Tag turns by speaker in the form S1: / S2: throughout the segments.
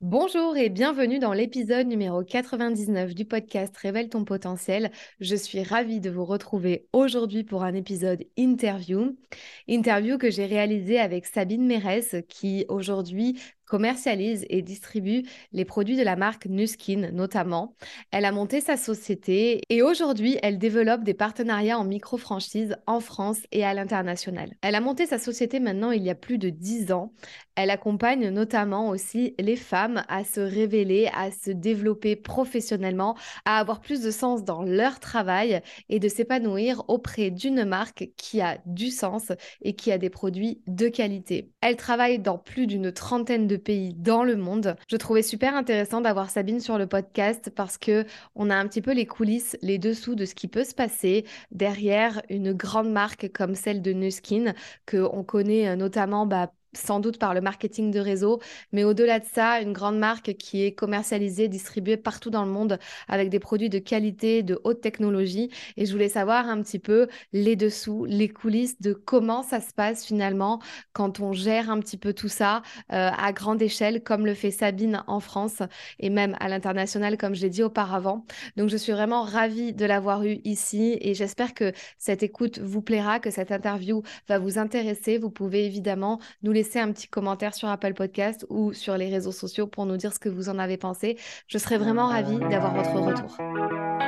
S1: Bonjour et bienvenue dans l'épisode numéro 99 du podcast Révèle ton potentiel. Je suis ravie de vous retrouver aujourd'hui pour un épisode interview. Interview que j'ai réalisé avec Sabine Mérès qui aujourd'hui commercialise et distribue les produits de la marque Nuskin notamment. Elle a monté sa société et aujourd'hui, elle développe des partenariats en micro-franchise en France et à l'international. Elle a monté sa société maintenant il y a plus de 10 ans. Elle accompagne notamment aussi les femmes à se révéler, à se développer professionnellement, à avoir plus de sens dans leur travail et de s'épanouir auprès d'une marque qui a du sens et qui a des produits de qualité. Elle travaille dans plus d'une trentaine de pays dans le monde. Je trouvais super intéressant d'avoir Sabine sur le podcast parce que on a un petit peu les coulisses, les dessous de ce qui peut se passer derrière une grande marque comme celle de Nuskin que on connaît euh, notamment bah, sans doute par le marketing de réseau, mais au-delà de ça, une grande marque qui est commercialisée, distribuée partout dans le monde avec des produits de qualité, de haute technologie. Et je voulais savoir un petit peu les dessous, les coulisses de comment ça se passe finalement quand on gère un petit peu tout ça euh, à grande échelle, comme le fait Sabine en France et même à l'international, comme je l'ai dit auparavant. Donc, je suis vraiment ravie de l'avoir eu ici et j'espère que cette écoute vous plaira, que cette interview va vous intéresser. Vous pouvez évidemment nous laisser un petit commentaire sur Apple Podcast ou sur les réseaux sociaux pour nous dire ce que vous en avez pensé. Je serais vraiment ravie d'avoir votre retour.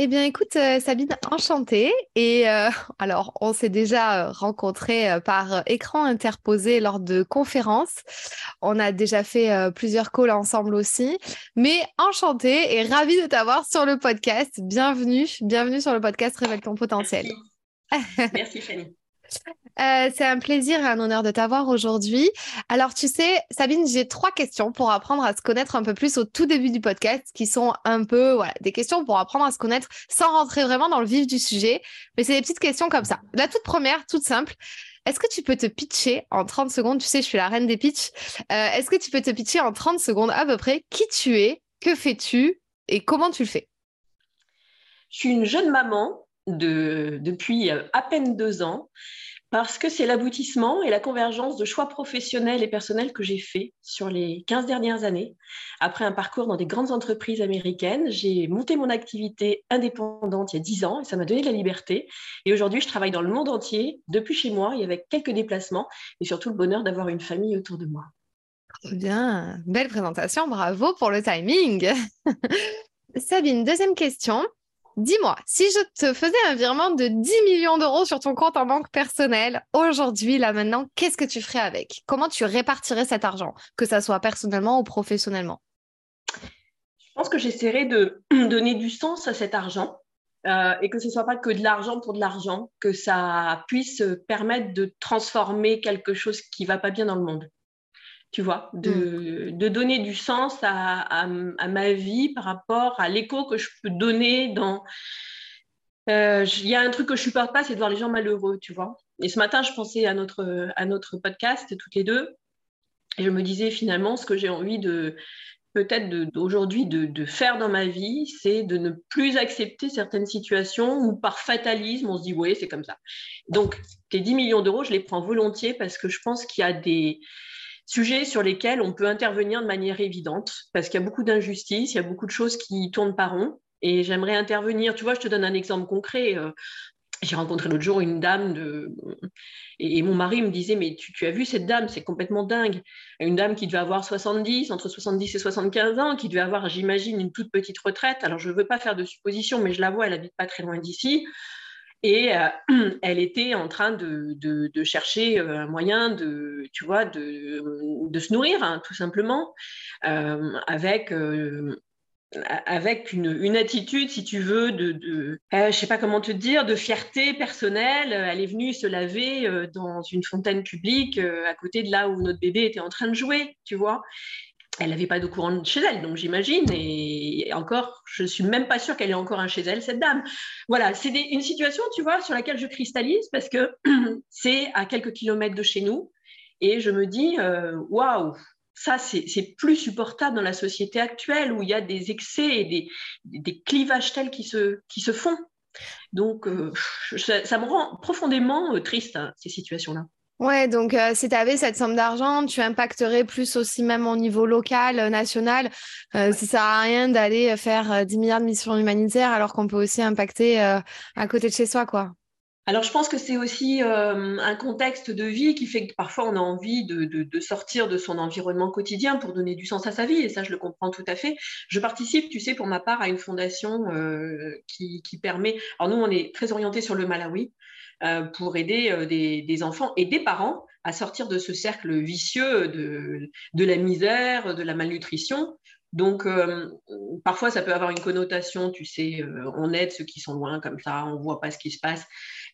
S1: Eh bien, écoute, euh, Sabine, enchantée. Et euh, alors, on s'est déjà euh, rencontrés par écran interposé lors de conférences. On a déjà fait plusieurs calls ensemble aussi. Mais enchantée et ravie de t'avoir sur le podcast. Bienvenue, bienvenue sur le podcast Révèle ton potentiel.
S2: Merci, Merci Fanny.
S1: Euh, c'est un plaisir et un honneur de t'avoir aujourd'hui. Alors, tu sais, Sabine, j'ai trois questions pour apprendre à se connaître un peu plus au tout début du podcast, qui sont un peu des questions pour apprendre à se connaître sans rentrer vraiment dans le vif du sujet. Mais c'est des petites questions comme ça. La toute première, toute simple. Est-ce que tu peux te pitcher en 30 secondes? Tu sais, je suis la reine des pitchs. Euh, est-ce que tu peux te pitcher en 30 secondes à peu près qui tu es, que fais-tu et comment tu le fais?
S2: Je suis une jeune maman de, depuis euh, à peine deux ans parce que c'est l'aboutissement et la convergence de choix professionnels et personnels que j'ai fait sur les 15 dernières années. Après un parcours dans des grandes entreprises américaines, j'ai monté mon activité indépendante il y a 10 ans et ça m'a donné de la liberté. Et aujourd'hui, je travaille dans le monde entier, depuis chez moi et avec quelques déplacements et surtout le bonheur d'avoir une famille autour de moi.
S1: Bien, belle présentation, bravo pour le timing. Sabine, deuxième question. Dis-moi, si je te faisais un virement de 10 millions d'euros sur ton compte en banque personnel, aujourd'hui, là maintenant, qu'est-ce que tu ferais avec? Comment tu répartirais cet argent, que ça soit personnellement ou professionnellement?
S2: Je pense que j'essaierais de donner du sens à cet argent euh, et que ce ne soit pas que de l'argent pour de l'argent, que ça puisse permettre de transformer quelque chose qui ne va pas bien dans le monde tu vois, de, mm. de, donner du sens à, à, ma vie par rapport à l'écho que je peux donner dans... Euh, il y a un truc que je supporte pas, c'est de voir les gens malheureux, tu vois. Et ce matin, je pensais à notre, à notre podcast, toutes les deux, et je me disais finalement, ce que j'ai envie de peut-être d'aujourd'hui de, de, faire dans ma vie, c'est de ne plus accepter certaines situations où par fatalisme, on se dit, oui, c'est comme ça. Donc, tes 10 millions d'euros, je les prends volontiers parce que je pense qu'il y a des sujets sur lesquels on peut intervenir de manière évidente, parce qu'il y a beaucoup d'injustices, il y a beaucoup de choses qui tournent par rond. Et j'aimerais intervenir, tu vois, je te donne un exemple concret. Euh, j'ai rencontré l'autre jour une dame et, mon mari me disait mais tu, as vu cette dame? C'est complètement dingue. Une dame qui devait avoir 70 entre 70 et 75 ans qui devait avoir j'imagine une toute petite retraite. Alors je ne veux pas faire de suppositions mais je la vois elle habite pas très loin d'ici et euh, elle était en train de, chercher euh, un moyen de tu vois de, se nourrir hein, tout simplement euh, avec avec une, attitude, si tu veux, de, je sais pas comment te dire, de fierté personnelle. Elle est venue se laver dans une fontaine publique à côté de là où notre bébé était en train de jouer, tu vois. Elle n'avait pas de courant chez elle, donc j'imagine. Et, encore, je suis même pas sûre qu'elle ait encore un chez elle, cette dame. Voilà, c'est une situation, tu vois, sur laquelle je cristallise parce que c'est à quelques kilomètres de chez nous. Et je me dis, waouh, ça, c'est plus supportable dans la société actuelle où il y a des excès et des, clivages tels qui se, qui se font. Donc, euh, ça, me rend profondément euh, triste, hein, ces situations-là.
S1: Ouais, donc euh, si tu avais cette somme d'argent, tu impacterais plus aussi même au niveau local, national. Ça Ça sert à rien d'aller faire 10 milliards de missions humanitaires alors qu'on peut aussi impacter à côté de chez soi, quoi.
S2: Alors, je pense que c'est aussi euh, un contexte de vie qui fait que parfois on a envie de, sortir de son environnement quotidien pour donner du sens à sa vie, et ça, je le comprends tout à fait. Je participe, tu sais, pour ma part, à une fondation euh, qui, permet. Alors, nous, on est très orienté sur le Malawi euh, pour aider des, enfants et des parents à sortir de ce cercle vicieux de, de la misère, de la malnutrition, donc, euh, parfois, ça peut avoir une connotation, tu sais, euh, on aide ceux qui sont loin comme ça, on ne voit pas ce qui se passe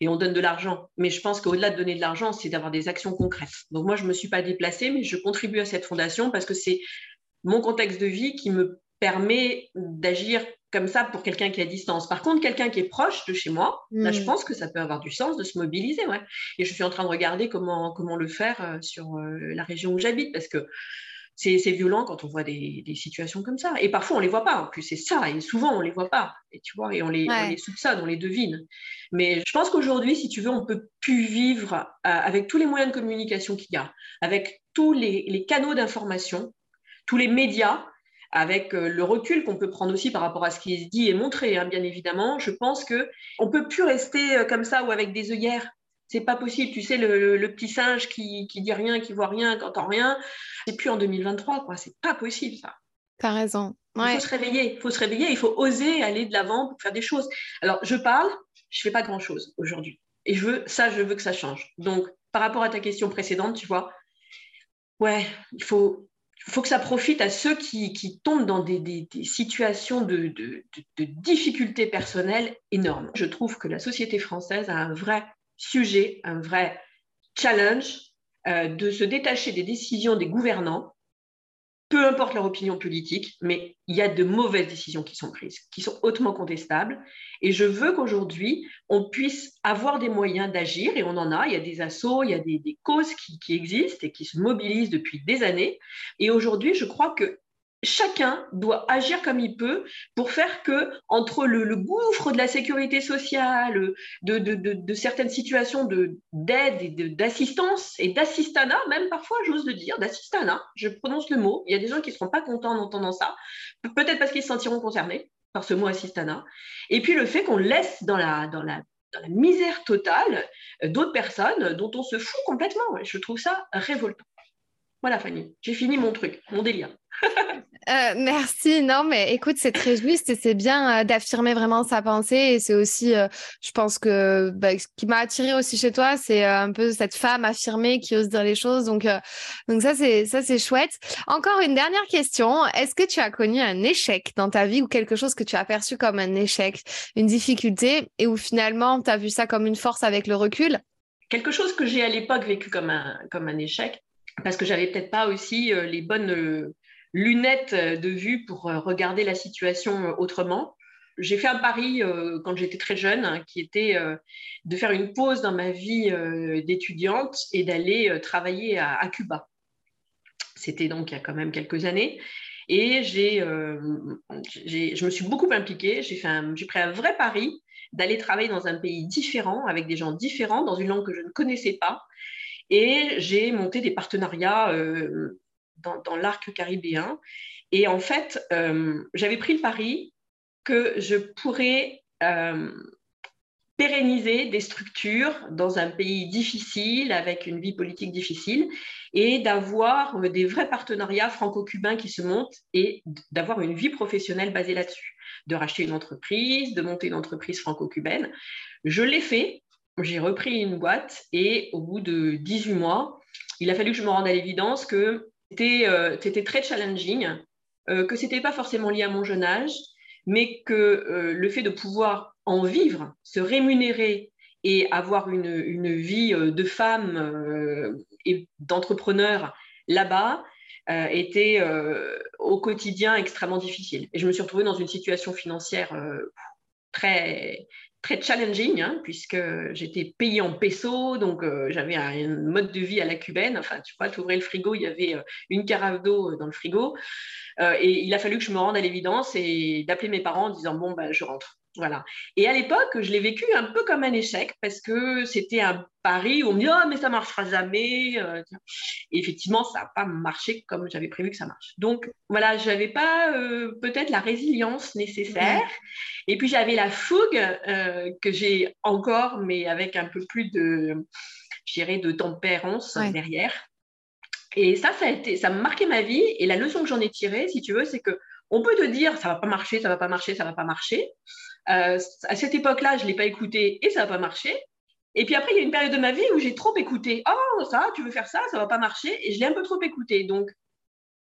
S2: et on donne de l'argent. Mais je pense qu'au-delà de donner de l'argent, c'est d'avoir des actions concrètes. Donc, moi, je ne me suis pas déplacée, mais je contribue à cette fondation parce que c'est mon contexte de vie qui me permet d'agir comme ça pour quelqu'un qui est à distance. Par contre, quelqu'un qui est proche de chez moi, là, je hmm. pense que ça peut avoir du sens de se mobiliser. Ouais. Et je suis en train de regarder comment, comment le faire euh, sur la région où j'habite parce que c'est violent quand on voit des, situations comme ça. Et parfois, on ne les voit pas. En plus, c'est ça. Et souvent, on ne les voit pas. Et tu vois, et on les, on les soupçonne, on les devine. Mais je pense qu'aujourd'hui, si tu veux, on peut plus vivre euh, avec tous les moyens de communication qu'il y a, avec tous les, canaux d'information, tous les médias, avec euh, le recul qu'on peut prendre aussi par rapport à ce qui est dit et montré, hein, bien évidemment, je pense que on peut plus rester euh, comme ça ou avec des œillères c'est pas possible. Tu sais, le, petit singe qui, qui dit rien, qui voit rien, qui entend rien, c'est plus en 2023, quoi. C'est pas possible, ça.
S1: T'as raison.
S2: Il faut se réveiller. Il faut se réveiller. Il faut oser aller de l'avant pour faire des choses. Alors, je parle, je fais pas grand chose aujourd'hui. Et je veux, ça, je veux que ça change. Donc, par rapport à ta question précédente, tu vois, ouais, il faut, faut que ça profite à ceux qui, tombent dans des, situations de, difficultés personnelles énormes. Je trouve que la société française a un vrai sujet, un vrai challenge euh, de se détacher des décisions des gouvernants, peu importe leur opinion politique, mais il y a de mauvaises décisions qui sont prises, qui sont hautement contestables. Et je veux qu'aujourd'hui, on puisse avoir des moyens d'agir, et on en a, il y a des assauts, il y a des, causes qui, existent et qui se mobilisent depuis des années. Et aujourd'hui, je crois que chacun doit agir comme il peut pour faire que, entre le, gouffre de la sécurité sociale, de, certaines situations d'aide et d'assistance, et d'assistanat, même parfois, j'ose le dire, d'assistanat, je prononce le mot, il y a des gens qui ne seront pas contents en entendant ça, peut-être parce qu'ils se sentiront concernés par ce mot assistanat, et puis le fait qu'on laisse dans la, dans la dans la misère totale euh, d'autres personnes dont on se fout complètement. Je trouve ça révoltant. Voilà, Fanny, j'ai fini mon truc, mon délire.
S1: Euh, merci. Non, mais écoute, c'est très juste et c'est bien euh, d'affirmer vraiment sa pensée. Et c'est aussi, euh, je pense que bah, ce qui m'a attiré aussi chez toi, c'est un peu cette femme affirmée qui ose dire les choses. Donc, donc ça, c'est ça, c'est chouette. Encore une dernière question. Est-ce que tu as connu un échec dans ta vie ou quelque chose que tu as perçu comme un échec, une difficulté et où finalement tu as vu ça comme une force avec le recul?
S2: Quelque chose que j'ai à l'époque vécu comme un, comme un échec, parce que j'avais peut-être pas aussi les bonnes lunettes de vue pour euh, regarder la situation euh, autrement. J'ai fait un pari euh, quand j'étais très jeune, hein, qui était de faire une pause dans ma vie d'étudiante et d'aller travailler à, Cuba. C'était donc il y a quand même quelques années. Et j'ai, je me suis beaucoup impliquée. J'ai, fait j'ai pris un vrai pari d'aller travailler dans un pays différent, avec des gens différents, dans une langue que je ne connaissais pas. Et j'ai monté des partenariats dans, l'arc caribéen. Et en fait, euh, j'avais pris le pari que je pourrais euh, pérenniser des structures dans un pays difficile, avec une vie politique difficile, et d'avoir euh, des vrais partenariats franco-cubains qui se montent et d'avoir une vie professionnelle basée là-dessus, de racheter une entreprise, de monter une entreprise franco-cubaine. Je l'ai fait, j'ai repris une boîte et au bout de 18 mois, il a fallu que je me rende à l'évidence que c'était euh, très challenging, euh, que ce n'était pas forcément lié à mon jeune âge, mais que le fait de pouvoir en vivre, se rémunérer et avoir une, vie euh, de femme euh, et d'entrepreneur là-bas euh, était au quotidien extrêmement difficile. Et je me suis retrouvée dans une situation financière très, très challenging, hein, puisque j'étais payée en pesos, donc j'avais un, mode de vie à la cubaine. Enfin, tu vois, tu ouvrais le frigo, il y avait une carafe d'eau dans le frigo. et il a fallu que je me rende à l'évidence et d'appeler mes parents en disant, bon, bah, je rentre. Voilà. Et à l'époque, je l'ai vécu un peu comme un échec parce que c'était un pari où on me dit oh, mais ça marchera jamais. Euh, et effectivement, ça n'a pas marché comme j'avais prévu que ça marche. Donc voilà, je n'avais pas euh, peut-être la résilience nécessaire. Et puis j'avais la fougue euh, que j'ai encore, mais avec un peu plus de, de tempérance derrière. Et ça, ça a été, ça a marqué ma vie. Et la leçon que j'en ai tirée, si tu veux, c'est que on peut te dire ça va pas marcher, ça va pas marcher, ça va pas marcher. Euh, à cette époque-là, je ne l'ai pas écouté et ça n'a pas marché. Et puis après, il y a une période de ma vie où j'ai trop écouté. Oh, ça, tu veux faire ça, ça ne va pas marcher. Et je l'ai un peu trop écouté. Donc,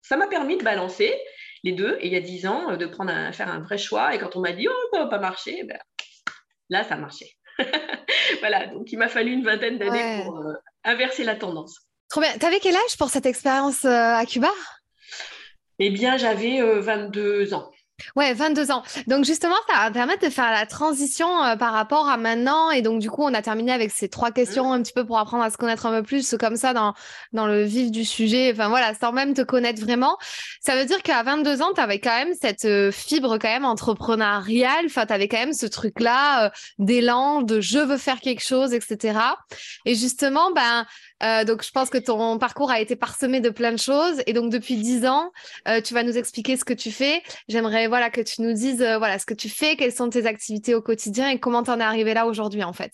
S2: ça m'a permis de balancer les deux. Et il y a dix ans, de prendre un, faire un vrai choix. Et quand on m'a dit, oh, ça ne va pas marcher, ben, là, ça a marché. voilà, donc il m'a fallu une vingtaine d'années pour euh, inverser la tendance.
S1: Trop bien. Tu avais quel âge pour cette expérience euh, à Cuba?
S2: Eh bien, j'avais 22 ans.
S1: Ouais, 22 ans. Donc justement, ça va permettre de faire la transition euh, par rapport à maintenant. Et donc du coup, on a terminé avec ces trois questions un petit peu pour apprendre à se connaître un peu plus comme ça dans, dans le vif du sujet. Enfin voilà, sans même te connaître vraiment. Ça veut dire qu'à 22 ans, tu avais quand même cette euh, fibre quand même entrepreneuriale. Enfin, tu avais quand même ce truc-là euh, d'élan, de je veux faire quelque chose, etc. Et justement, ben euh, donc, je pense que ton parcours a été parsemé de plein de choses. Et donc, depuis dix ans, euh, tu vas nous expliquer ce que tu fais. J'aimerais voilà, que tu nous dises euh, voilà, ce que tu fais, quelles sont tes activités au quotidien et comment tu en es arrivé là aujourd'hui, en fait.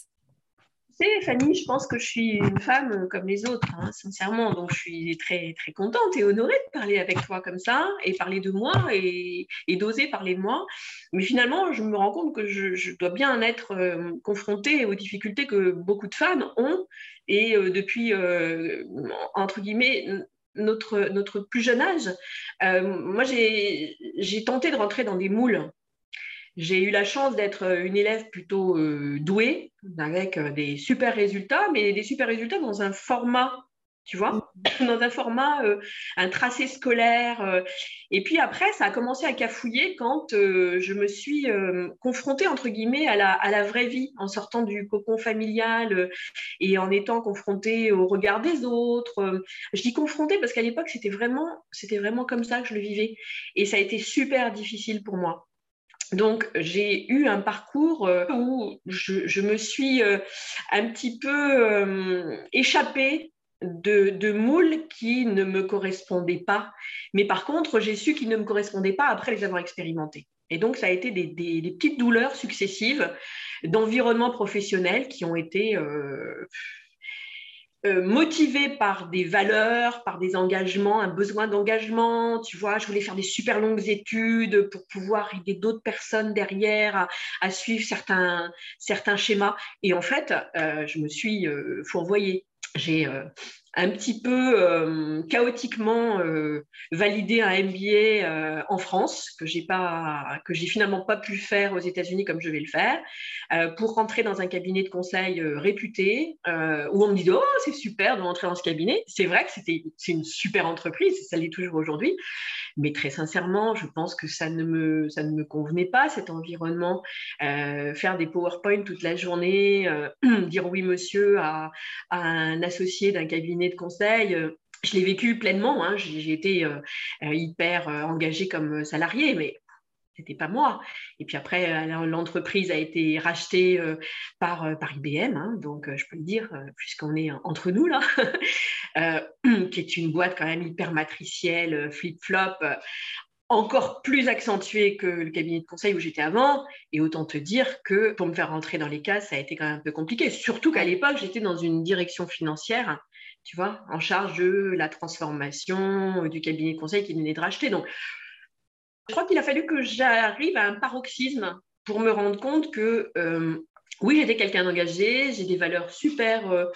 S2: Tu sais, Fanny, je pense que je suis une femme comme les autres, hein, sincèrement. Donc, je suis très, très contente et honorée de parler avec toi comme ça et parler de moi et, d'oser parler de moi. Mais finalement, je me rends compte que je, dois bien être confrontée aux difficultés que beaucoup de femmes ont et euh, depuis, euh, entre guillemets, notre, notre plus jeune âge, euh, moi j'ai tenté de rentrer dans des moules. J'ai eu la chance d'être une élève plutôt douée, avec des super résultats, mais des super résultats dans un format tu vois, mm. dans un format, euh, un tracé scolaire. Euh. et puis après, ça a commencé à cafouiller quand euh, je me suis confrontée, entre guillemets, à la, à la, vraie vie, en sortant du cocon familial et en étant confrontée au regard des autres. je dis confrontée parce qu'à l'époque, c'était vraiment, c'était vraiment comme ça que je le vivais. Et ça a été super difficile pour moi. Donc, j'ai eu un parcours où je, je me suis un petit peu échappée de, moules qui ne me correspondaient pas. Mais par contre, j'ai su qu'ils ne me correspondaient pas après les avoir expérimentés. Et donc, ça a été des, petites douleurs successives d'environnement professionnel qui ont été euh, euh, motivées par des valeurs, par des engagements, un besoin d'engagement. Tu vois, je voulais faire des super longues études pour pouvoir aider d'autres personnes derrière à, suivre certains, certains schémas. Et en fait, euh, je me suis fourvoyée j'ai euh, un petit peu euh, chaotiquement euh, validé un MBA en France que j'ai pas que j'ai finalement pas pu faire aux États-Unis comme je vais le faire pour rentrer dans un cabinet de conseil réputé où on me dit oh c'est super de rentrer dans ce cabinet c'est vrai que c'était c'est une super entreprise ça l'est toujours aujourd'hui mais très sincèrement, je pense que ça ne me, ça ne me convenait pas, cet environnement. Euh, faire des PowerPoint toute la journée, euh, dire oui monsieur à, un associé d'un cabinet de conseil. Euh, je l'ai vécu pleinement, hein. j'ai été hyper engagée comme salariée, mais c'était pas moi. Et puis après, euh, l'entreprise a été rachetée euh, par, euh, par IBM, hein, donc je peux le dire, puisqu'on est entre nous là, qui est une boîte quand même hyper matricielle, flip-flop. encore plus accentué que le cabinet de conseil où j'étais avant. Et autant te dire que pour me faire rentrer dans les cases, ça a été quand même un peu compliqué. Surtout qu'à l'époque, j'étais dans une direction financière, tu vois, en charge de la transformation du cabinet de conseil qui venait de racheter. Donc, je crois qu'il a fallu que j'arrive à un paroxysme pour me rendre compte que euh, oui, j'étais quelqu'un d'engagé, j'ai des valeurs super euh,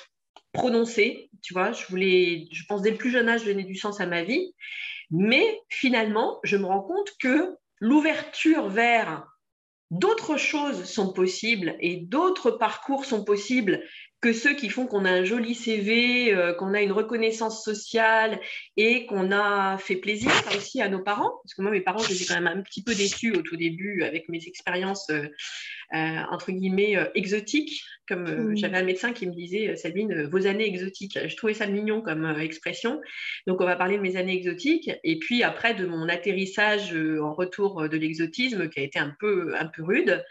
S2: prononcées, tu vois, je voulais, je pense dès le plus jeune âge donner du sens à ma vie, mais finalement, je me rends compte que l'ouverture vers d'autres choses sont possibles et d'autres parcours sont possibles que ceux qui font qu'on a un joli CV, euh, qu'on a une reconnaissance sociale et qu'on a fait plaisir aussi à nos parents. Parce que moi, mes parents, j'étais quand même un petit peu déçue au tout début avec mes expériences, euh, euh, entre guillemets, exotiques. Comme mmh. j'avais un médecin qui me disait, Sabine, vos années exotiques. Je trouvais ça mignon comme expression. Donc, on va parler de mes années exotiques. Et puis après, de mon atterrissage en retour de l'exotisme qui a été un peu, un peu rude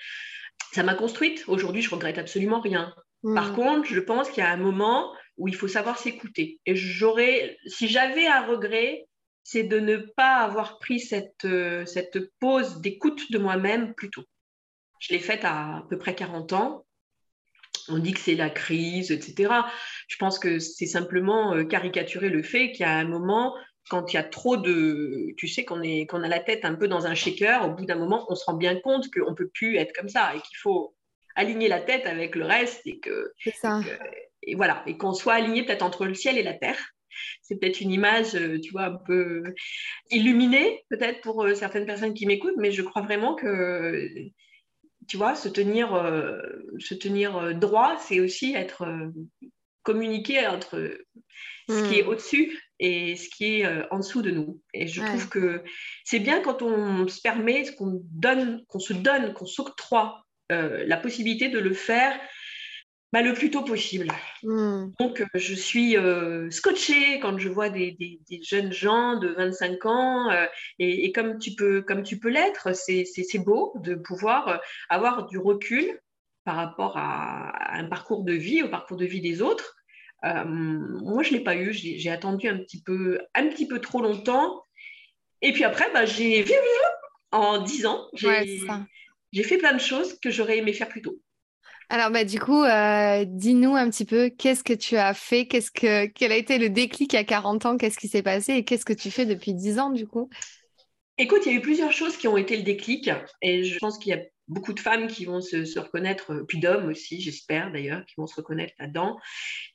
S2: ça m'a construite. Aujourd'hui, je regrette absolument rien. Par mm. contre, je pense qu'il y a un moment où il faut savoir s'écouter. Et j'aurais, si j'avais un regret, c'est de ne pas avoir pris cette, euh, cette pause d'écoute de moi-même plus tôt. Je l'ai faite à à peu près 40 ans. On dit que c'est la crise, etc. Je pense que c'est simplement euh, caricaturer le fait qu'il y a un moment, quand il y a trop de. Tu sais, qu'on qu'on a la tête un peu dans un shaker, au bout d'un moment, on se rend bien compte qu'on ne peut plus être comme ça et qu'il faut aligner la tête avec le reste et que,
S1: ça.
S2: Et, voilà et qu'on soit aligné peut-être entre le ciel et la terre. C'est peut-être une image, euh, tu vois, un peu illuminée peut-être pour euh, certaines personnes qui m'écoutent, mais je crois vraiment que, tu vois, se tenir, euh, se tenir droit, c'est aussi être communiqué entre ce qui est hmm. au-dessus et ce qui est en dessous de nous. Et je trouve que c'est bien quand on se permet, qu'on donne, qu'on se donne, qu'on s'octroie euh, la possibilité de le faire bah, le plus tôt possible. Hmm. Donc, euh, je suis euh, scotchée quand je vois des, jeunes gens de 25 ans, et, comme tu peux, comme tu peux l'être, c'est beau de pouvoir avoir du recul par rapport à, un parcours de vie, au parcours de vie des autres. moi, je ne l'ai pas eu, j'ai attendu un petit, peu, un petit peu trop longtemps. Et puis après, bah, j'ai en 10 ans, j'ai j'ai fait plein de choses que j'aurais aimé faire plus tôt.
S1: Alors, bah, du coup, euh, dis-nous un petit peu, qu'est-ce que tu as fait? Qu'est-ce que, Quel a été le déclic à 40 ans? Qu'est-ce qui s'est passé? Et qu'est-ce que tu fais depuis 10 ans, du coup?
S2: Écoute, il y a eu plusieurs choses qui ont été le déclic. Et je pense qu'il y a beaucoup de femmes qui vont se, reconnaître, euh, puis d'hommes aussi, j'espère d'ailleurs, qui vont se reconnaître là-dedans.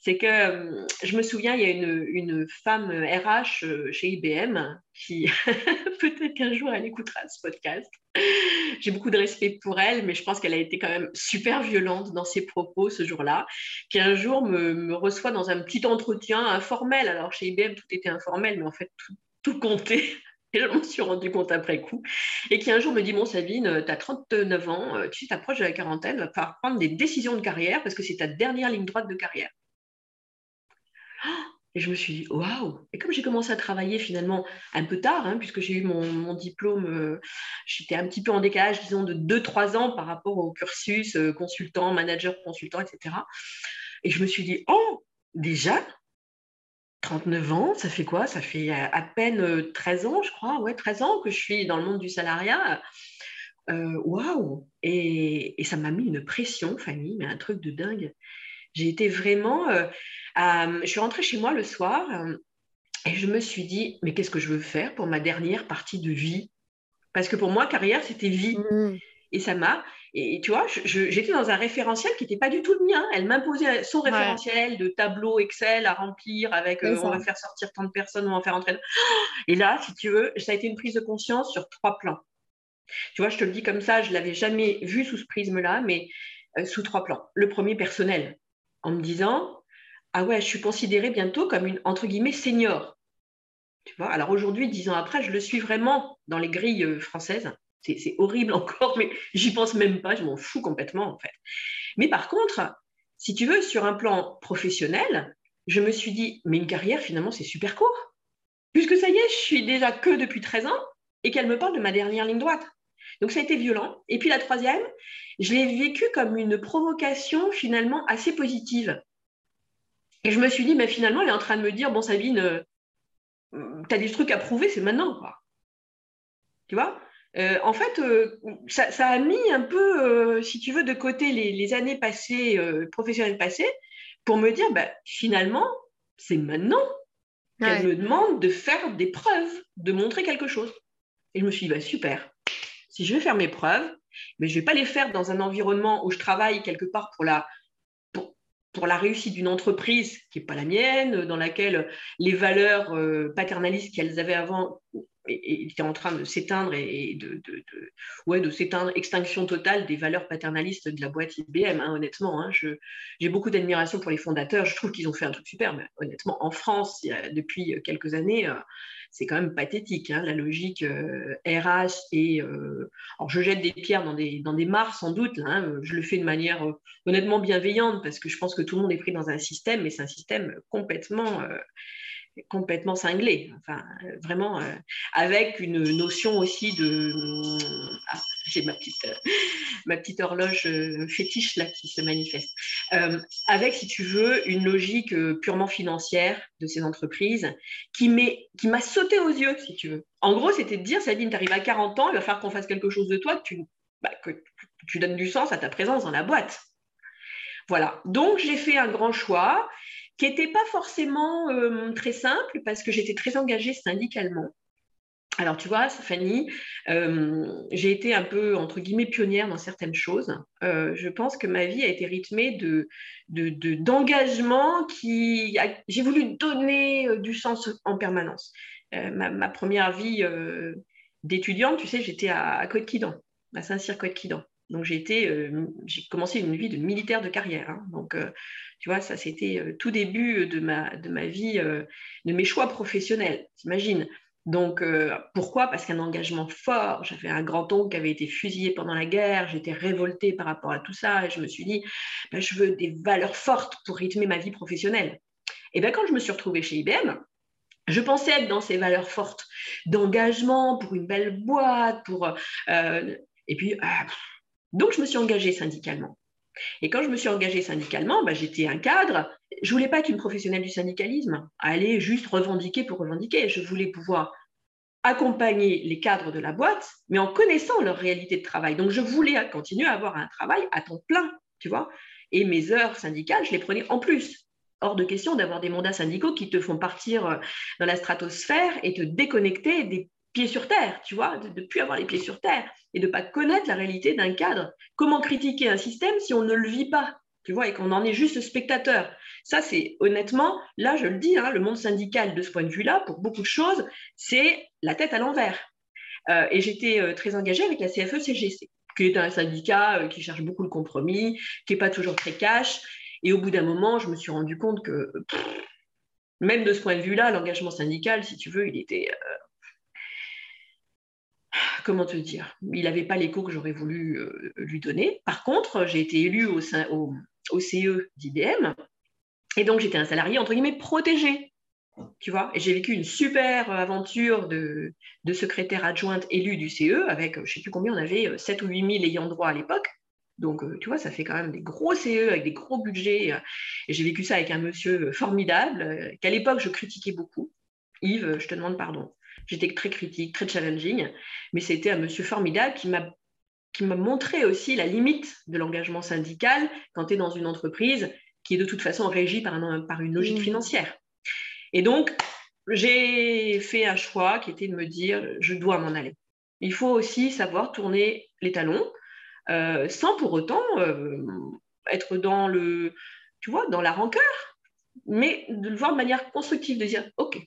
S2: C'est que euh, je me souviens, il y a une, femme RH euh, chez IBM qui, peut-être qu'un jour, elle écoutera ce podcast. J'ai beaucoup de respect pour elle, mais je pense qu'elle a été quand même super violente dans ses propos ce jour-là, qui un jour me, reçoit dans un petit entretien informel. Alors chez IBM, tout était informel, mais en fait, tout, tout comptait je m'en suis rendu compte après coup. Et qui un jour me dit Bon, Sabine, tu as 39 ans, euh, tu t'approches de la quarantaine, va falloir prendre des décisions de carrière parce que c'est ta dernière ligne droite de carrière. Et je me suis dit, waouh Et comme j'ai commencé à travailler finalement un peu tard, hein, puisque j'ai eu mon, diplôme, euh, j'étais un petit peu en décalage, disons, de 2-3 ans par rapport au cursus euh, consultant, manager, consultant, etc. Et je me suis dit, oh, déjà 39 ans, ça fait quoi? Ça fait à peine 13 ans, je crois, ouais, 13 ans que je suis dans le monde du salariat. Euh, waouh et, ça m'a mis une pression, Fanny, mais un truc de dingue. J'ai été vraiment. Euh, je suis rentrée chez moi le soir euh, et je me suis dit, mais qu'est-ce que je veux faire pour ma dernière partie de vie? Parce que pour moi, carrière, c'était vie. Mmh. Et ça m'a. Et tu vois, j'étais dans un référentiel qui n'était pas du tout le mien. Elle m'imposait son référentiel de tableau Excel à remplir avec euh, on va faire sortir tant de personnes, on va en faire entrer. Et là, si tu veux, ça a été une prise de conscience sur trois plans. Tu vois, je te le dis comme ça, je ne l'avais jamais vu sous ce prisme-là, mais euh, sous trois plans. Le premier, personnel, en me disant Ah ouais, je suis considérée bientôt comme une, entre guillemets, senior. Tu vois, alors aujourd'hui, dix ans après, je le suis vraiment dans les grilles euh, françaises c'est horrible encore, mais j'y pense même pas, je m'en fous complètement en fait. Mais par contre, si tu veux, sur un plan professionnel, je me suis dit, mais une carrière finalement c'est super court. Puisque ça y est, je suis déjà que depuis 13 ans et qu'elle me parle de ma dernière ligne droite. Donc ça a été violent. Et puis la troisième, je l'ai vécu comme une provocation finalement assez positive. Et je me suis dit, mais finalement, elle est en train de me dire, bon Sabine, euh, tu as des trucs à prouver, c'est maintenant. Quoi. Tu vois? En fait, ça, a mis un peu, si tu veux, de côté les, années passées, professionnelles passées, pour me dire, bah, finalement, c'est maintenant qu'elle me demande de faire des preuves, de montrer quelque chose. Et je me suis dit, bah, super, si je vais faire mes preuves, mais je ne vais pas les faire dans un environnement où je travaille quelque part pour la, pour, la réussite d'une entreprise qui n'est pas la mienne, dans laquelle les valeurs euh, paternalistes qu'elles avaient avant était en train de s'éteindre et de, ouais, de s'éteindre, extinction totale des valeurs paternalistes de la boîte IBM, hein, honnêtement. Hein, j'ai beaucoup d'admiration pour les fondateurs, je trouve qu'ils ont fait un truc super, mais honnêtement, en France, depuis quelques années, euh, c'est quand même pathétique, hein, la logique RH euh, et... Euh, alors, je jette des pierres dans des, dans des mares, sans doute, je le fais de manière honnêtement bienveillante, parce que je pense que tout le monde est pris dans un système, mais c'est un système complètement complètement cinglé, enfin vraiment euh, avec une notion aussi de ah, j'ai ma petite euh, ma petite horloge euh, fétiche là qui se manifeste avec si tu veux une logique purement financière de ces entreprises qui qui m'a sauté aux yeux si tu veux. En gros, c'était de dire Sabine, tu arrives à 40 ans, il va falloir qu'on fasse quelque chose de toi, que tu bah, que tu donnes du sens à ta présence dans la boîte. Voilà. Donc j'ai fait un grand choix qui n'était pas forcément euh, très simple parce que j'étais très engagée syndicalement. Alors, tu vois, Fanny, euh, j'ai été un peu, entre guillemets, pionnière dans certaines choses. Euh, je pense que ma vie a été rythmée de, d'engagement qui... j'ai voulu donner du sens en permanence. Ma, première vie d'étudiante, tu sais, j'étais à, à Côte-Quidan, à Saint-Cyr-Côte-Quidan. Donc, j'ai, été, j'ai commencé une vie de militaire de carrière. Hein. Donc, tu vois, ça, c'était euh, tout début de ma, de ma vie, euh, de mes choix professionnels, t'imagines? Donc, euh, pourquoi? Parce qu'un engagement fort. J'avais un grand-oncle qui avait été fusillé pendant la guerre. J'étais révoltée par rapport à tout ça. Et je me suis dit, ben, je veux des valeurs fortes pour rythmer ma vie professionnelle. Et bien, quand je me suis retrouvée chez IBM, je pensais être dans ces valeurs fortes d'engagement pour une belle boîte. Pour, et puis, donc, je me suis engagée syndicalement. Et quand je me suis engagée syndicalement, bah, j'étais un cadre. Je voulais pas être une professionnelle du syndicalisme, aller juste revendiquer pour revendiquer. Je voulais pouvoir accompagner les cadres de la boîte, mais en connaissant leur réalité de travail. Donc, je voulais continuer à avoir un travail à temps plein, tu vois. Et mes heures syndicales, je les prenais en plus. Hors de question d'avoir des mandats syndicaux qui te font partir euh, dans la stratosphère et te déconnecter des pieds sur terre, tu vois, de ne plus avoir les pieds sur terre et de ne pas connaître la réalité d'un cadre. Comment critiquer un système si on ne le vit pas, tu vois, et qu'on en est juste spectateur? Ça, c'est honnêtement, là, je le dis, hein, le monde syndical de ce point de vue-là, pour beaucoup de choses, c'est la tête à l'envers. Euh, et j'étais euh, très engagée avec la CFE-CGC, qui est un syndicat euh, qui cherche beaucoup le compromis, qui n'est pas toujours très cash. Et au bout d'un moment, je me suis rendu compte que, même de ce point de vue-là, l'engagement syndical, si tu veux, il était comment te dire, il n'avait pas l'écho que j'aurais voulu euh, lui donner. Par contre, j'ai été élue au, au, CE d'IBM, et donc j'étais un salarié, entre guillemets, protégé. Tu vois, et j'ai vécu une super aventure de, secrétaire adjointe élue du CE avec, je ne sais plus combien, on avait 7 ou 8 000 ayants droit à l'époque. Donc, euh, tu vois, ça fait quand même des gros CE avec des gros budgets. Et j'ai vécu ça avec un monsieur formidable, euh, qu'à l'époque, je critiquais beaucoup. Yves, je te demande pardon. J'étais très critique, très challenging, mais c'était un monsieur formidable qui m'a qui m'a montré aussi la limite de l'engagement syndical quand tu es dans une entreprise qui est de toute façon régie par, par une logique mmh. financière. Et donc, j'ai fait un choix qui était de me dire, je dois m'en aller. Il faut aussi savoir tourner les talons euh, sans pour autant euh, être dans le, tu vois, dans la rancœur, mais de le voir de manière constructive, de dire, OK,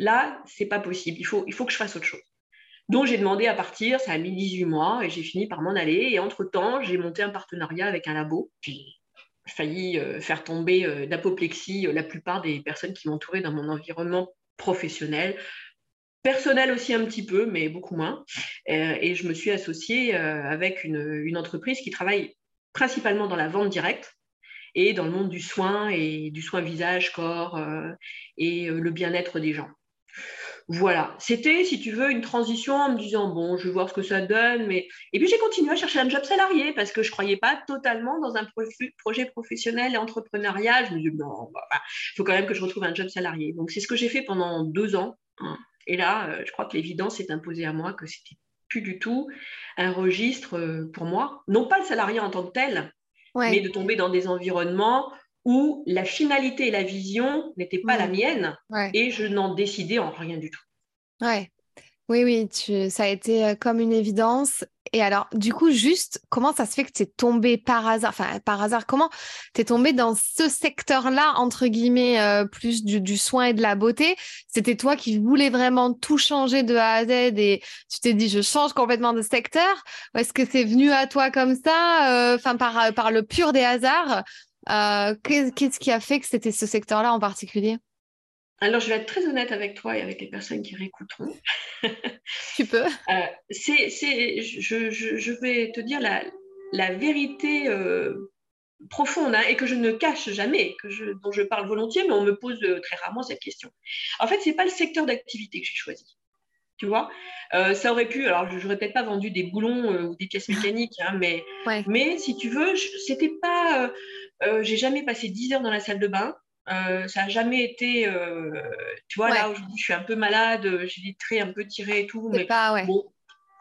S2: Là, c'est pas possible. Il faut, il faut que je fasse autre chose. Donc, j'ai demandé à partir. Ça a mis 18 mois et j'ai fini par m'en aller. Et entre-temps, j'ai monté un partenariat avec un labo. J'ai failli euh, faire tomber euh, d'apoplexie euh, la plupart des personnes qui m'entouraient dans mon environnement professionnel. Personnel aussi un petit peu, mais beaucoup moins. et je me suis associée avec une, une entreprise qui travaille principalement dans la vente directe, et dans le monde du soin et du soin visage, corps et le bien-être des gens. Voilà, c'était, si tu veux, une transition en me disant, bon, je vais voir ce que ça donne. Mais... Et puis j'ai continué à chercher un job salarié parce que je ne croyais pas totalement dans un projet professionnel et entrepreneurial. Je me dis, non, bah, bah, il faut quand même que je retrouve un job salarié. Donc c'est ce que j'ai fait pendant deux ans. Et là, euh, je crois que l'évidence s'est imposée à moi que c'était plus du tout un registre euh, pour moi. Non pas le salarié en tant que tel, mais de tomber dans des environnements où la finalité et la vision n'étaient pas la mienne et je n'en décidais en rien du tout.
S1: Ouais. Oui, oui, tu, ça a été euh, comme une évidence. Et alors, du coup, juste, comment ça se fait que tu es tombé par hasard, enfin, par hasard, comment tu es tombé dans ce secteur-là, entre guillemets, euh, plus du, soin et de la beauté? C'était toi qui voulais vraiment tout changer de A à Z et tu t'es dit, je change complètement de secteur? Ou est-ce que c'est venu à toi comme ça, euh, enfin, par, par le pur des hasards? Qu'est-ce qui a fait que c'était ce secteur-là en particulier?
S2: Alors, je vais être très honnête avec toi et avec les personnes qui réécouteront.
S1: tu peux.
S2: Euh, c'est, je, vais te dire la, la vérité euh, profonde hein, et que je ne cache jamais, que je, dont je parle volontiers, mais on me pose euh, très rarement cette question. En fait, ce n'est pas le secteur d'activité que j'ai choisi. Tu vois, ça aurait pu, alors je n'aurais peut-être pas vendu des boulons ou des pièces mécaniques, hein, mais, mais si tu veux, c'était pas. J'ai jamais passé 10 heures dans la salle de bain. Euh, ça n'a jamais été, euh, tu vois, là aujourd'hui je suis un peu malade, euh, j'ai des traits un peu tirés et tout, mais pas, bon,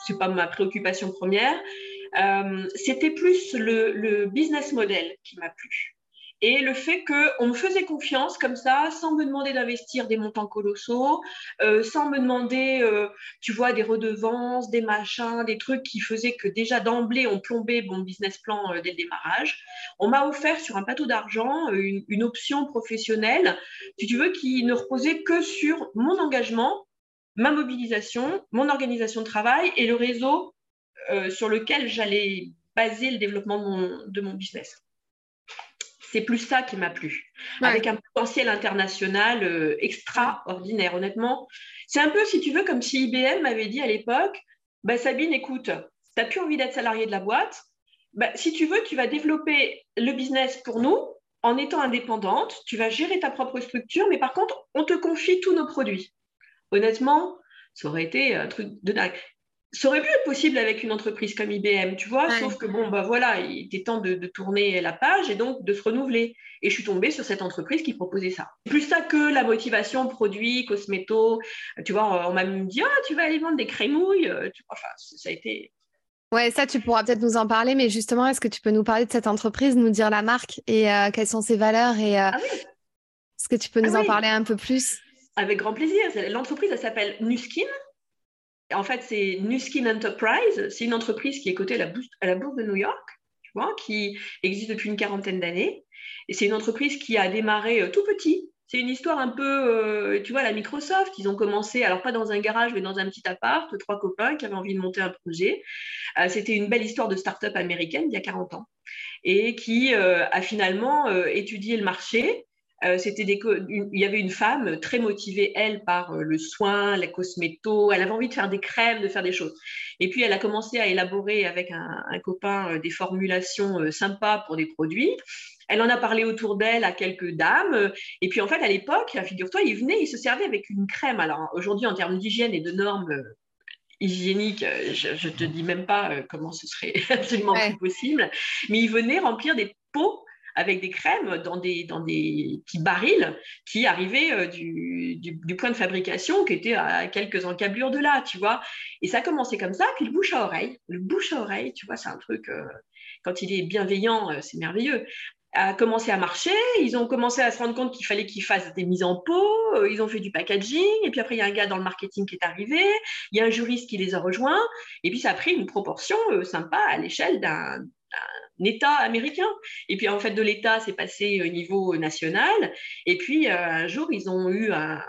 S2: c'est pas ma préoccupation première. C'était plus le, business model qui m'a plu et le fait qu'on me faisait confiance comme ça, sans me demander d'investir des montants colossaux, euh, sans me demander, euh, tu vois, des redevances, des machins, des trucs qui faisaient que déjà d'emblée, on plombait mon business plan euh, dès le démarrage. On m'a offert sur un plateau d'argent une, option professionnelle, si tu veux, qui ne reposait que sur mon engagement, ma mobilisation, mon organisation de travail et le réseau sur lequel j'allais baser le développement de mon business c'est plus ça qui m'a plu, avec un potentiel international euh, extraordinaire, honnêtement. C'est un peu, si tu veux, comme si IBM m'avait dit à l'époque, bah, Sabine, écoute, tu n'as plus envie d'être salarié de la boîte, bah, si tu veux, tu vas développer le business pour nous en étant indépendante, tu vas gérer ta propre structure, mais par contre, on te confie tous nos produits. Honnêtement, ça aurait été un truc de dingue ça aurait pu être possible avec une entreprise comme IBM, tu vois, sauf que bon, bah voilà, il était temps de, tourner la page et donc de se renouveler. Et je suis tombée sur cette entreprise qui proposait ça. Plus ça que la motivation produit, cosméto, tu vois, on m'a même dit, ah, tu vas aller vendre des crémouilles, euh, enfin, ça a été.
S1: Ouais, ça, tu pourras peut-être nous en parler, mais justement, est-ce que tu peux nous parler de cette entreprise, nous dire la marque et euh, quelles sont ses valeurs et euh, ah oui. est-ce que tu peux nous ah en parler un peu plus?
S2: Avec grand plaisir. L'entreprise, elle s'appelle Nuskin. En fait, c'est Nuskin Enterprise. C'est une entreprise qui est cotée à la, bourse, de New York, tu vois, qui existe depuis une quarantaine d'années. Et c'est une entreprise qui a démarré euh, tout petit. C'est une histoire un peu, euh, tu vois, la Microsoft. Ils ont commencé, alors pas dans un garage, mais dans un petit appart, trois copains qui avaient envie de monter un projet. Euh, c'était une belle histoire de start-up américaine il y a 40 ans et qui a finalement étudié le marché euh, c'était il y avait une femme très motivée, elle, par euh, le soin, la cosméto. Elle avait envie de faire des crèmes, de faire des choses. Et puis, elle a commencé à élaborer avec un, copain euh, des formulations sympas pour des produits. Elle en a parlé autour d'elle à quelques dames. Et puis, en fait, à l'époque, figure-toi, il venait, il se servait avec une crème. Alors, aujourd'hui, en termes d'hygiène et de normes hygiéniques, je, ne te dis même pas comment ce serait absolument possible. Mais il venait remplir des pots avec des crèmes dans des, dans des petits barils qui arrivaient euh, du, du, point de fabrication qui était à quelques encablures de là, tu vois. Et ça a commencé comme ça, puis le bouche à oreille. Le bouche à oreille, tu vois, c'est un truc, euh, quand il est bienveillant, euh, c'est merveilleux a commencé à marcher, ils ont commencé à se rendre compte qu'il fallait qu'ils fassent des mises en pot, ils ont fait du packaging, et puis après il y a un gars dans le marketing qui est arrivé, il y a un juriste qui les a rejoints, et puis ça a pris une proportion sympa à l'échelle d'un État américain. Et puis en fait, de l'État, c'est passé au niveau national. Et puis euh, un jour, ils ont eu un,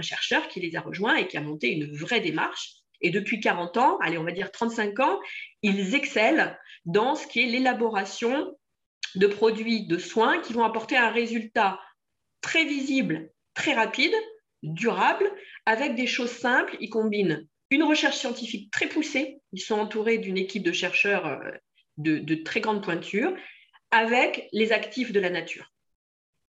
S2: chercheur qui les a rejoints et qui a monté une vraie démarche. Et depuis 40 ans, allez, on va dire 35 ans, ils excellent dans ce qui est l'élaboration de produits de soins qui vont apporter un résultat très visible, très rapide, durable, avec des choses simples. Ils combinent une recherche scientifique très poussée. Ils sont entourés d'une équipe de chercheurs de, très grande pointure avec les actifs de la nature,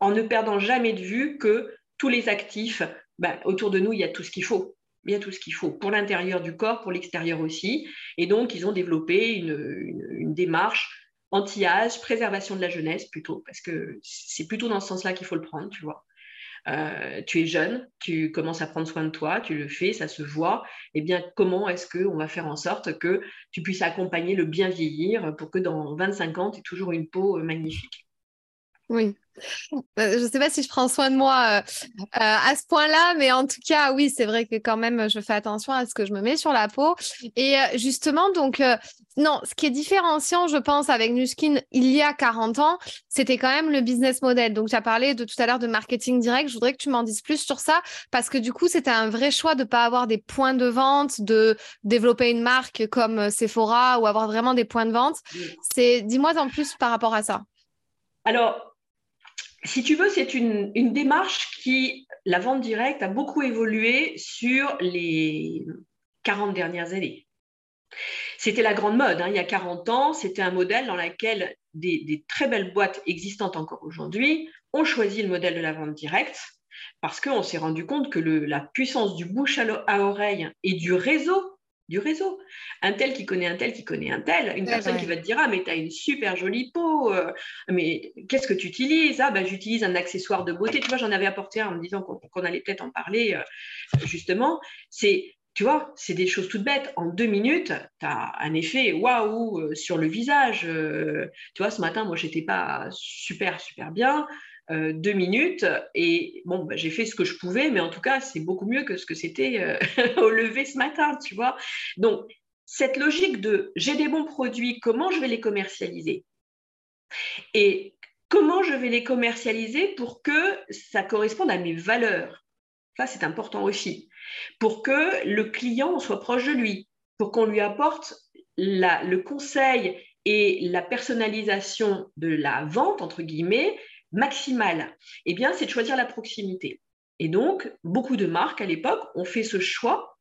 S2: en ne perdant jamais de vue que tous les actifs, ben, autour de nous, il y a tout ce qu'il faut. Il y a tout ce qu'il faut pour l'intérieur du corps, pour l'extérieur aussi. Et donc, ils ont développé une, démarche anti-âge, préservation de la jeunesse plutôt, parce que c'est plutôt dans ce sens-là qu'il faut le prendre, tu vois. Euh, tu es jeune, tu commences à prendre soin de toi, tu le fais, ça se voit. Eh bien, comment est-ce qu'on va faire en sorte que tu puisses accompagner le bien vieillir pour que dans 25 ans, tu aies toujours une peau magnifique?
S1: Oui, bah, je ne sais pas si je prends soin de moi euh, euh, à ce point-là, mais en tout cas, oui, c'est vrai que quand même, je fais attention à ce que je me mets sur la peau. Et euh, justement, donc, non, ce qui est différenciant, je pense, avec Nuskin il y a 40 ans, c'était quand même le business model. Donc, tu as parlé de tout à l'heure de marketing direct. Je voudrais que tu m'en dises plus sur ça, parce que du coup, c'était un vrai choix de ne pas avoir des points de vente, de développer une marque comme Sephora ou avoir vraiment des points de vente. C'est, dis-moi en plus par rapport à ça.
S2: Alors, si tu veux, c'est une, démarche qui, la vente directe, a beaucoup évolué sur les 40 dernières années. C'était la grande mode. Hein. Il y a 40 ans, c'était un modèle dans lequel des, très belles boîtes existantes encore aujourd'hui ont choisi le modèle de la vente directe parce qu'on s'est rendu compte que la puissance du bouche à oreille et du réseau du réseau. Un tel qui connaît un tel qui connaît un tel. Une personne qui va te dire Ah, mais tu as une super jolie peau. Euh, mais qu'est-ce que tu utilises? Ah, ben, j'utilise un accessoire de beauté. Tu vois, j'en avais apporté un en me disant qu'on allait peut-être en parler, euh, justement. C'est. Tu vois, c'est des choses toutes bêtes. En deux minutes, tu as un effet waouh euh, sur le visage. tu vois, ce matin, moi, j'étais pas super, super bien. Euh, deux minutes. Et bon, bah, j'ai fait ce que je pouvais, mais en tout cas, c'est beaucoup mieux que ce que c'était euh, au lever ce matin, tu vois. Donc, cette logique de j'ai des bons produits, comment je vais les commercialiser? Et comment je vais les commercialiser pour que ça corresponde à mes valeurs? Ça, c'est important aussi. Pour que le client soit proche de lui, pour qu'on lui apporte le conseil et la personnalisation de la vente, entre guillemets, maximale, eh bien, c'est de choisir la proximité. Et donc, beaucoup de marques à l'époque ont fait ce choix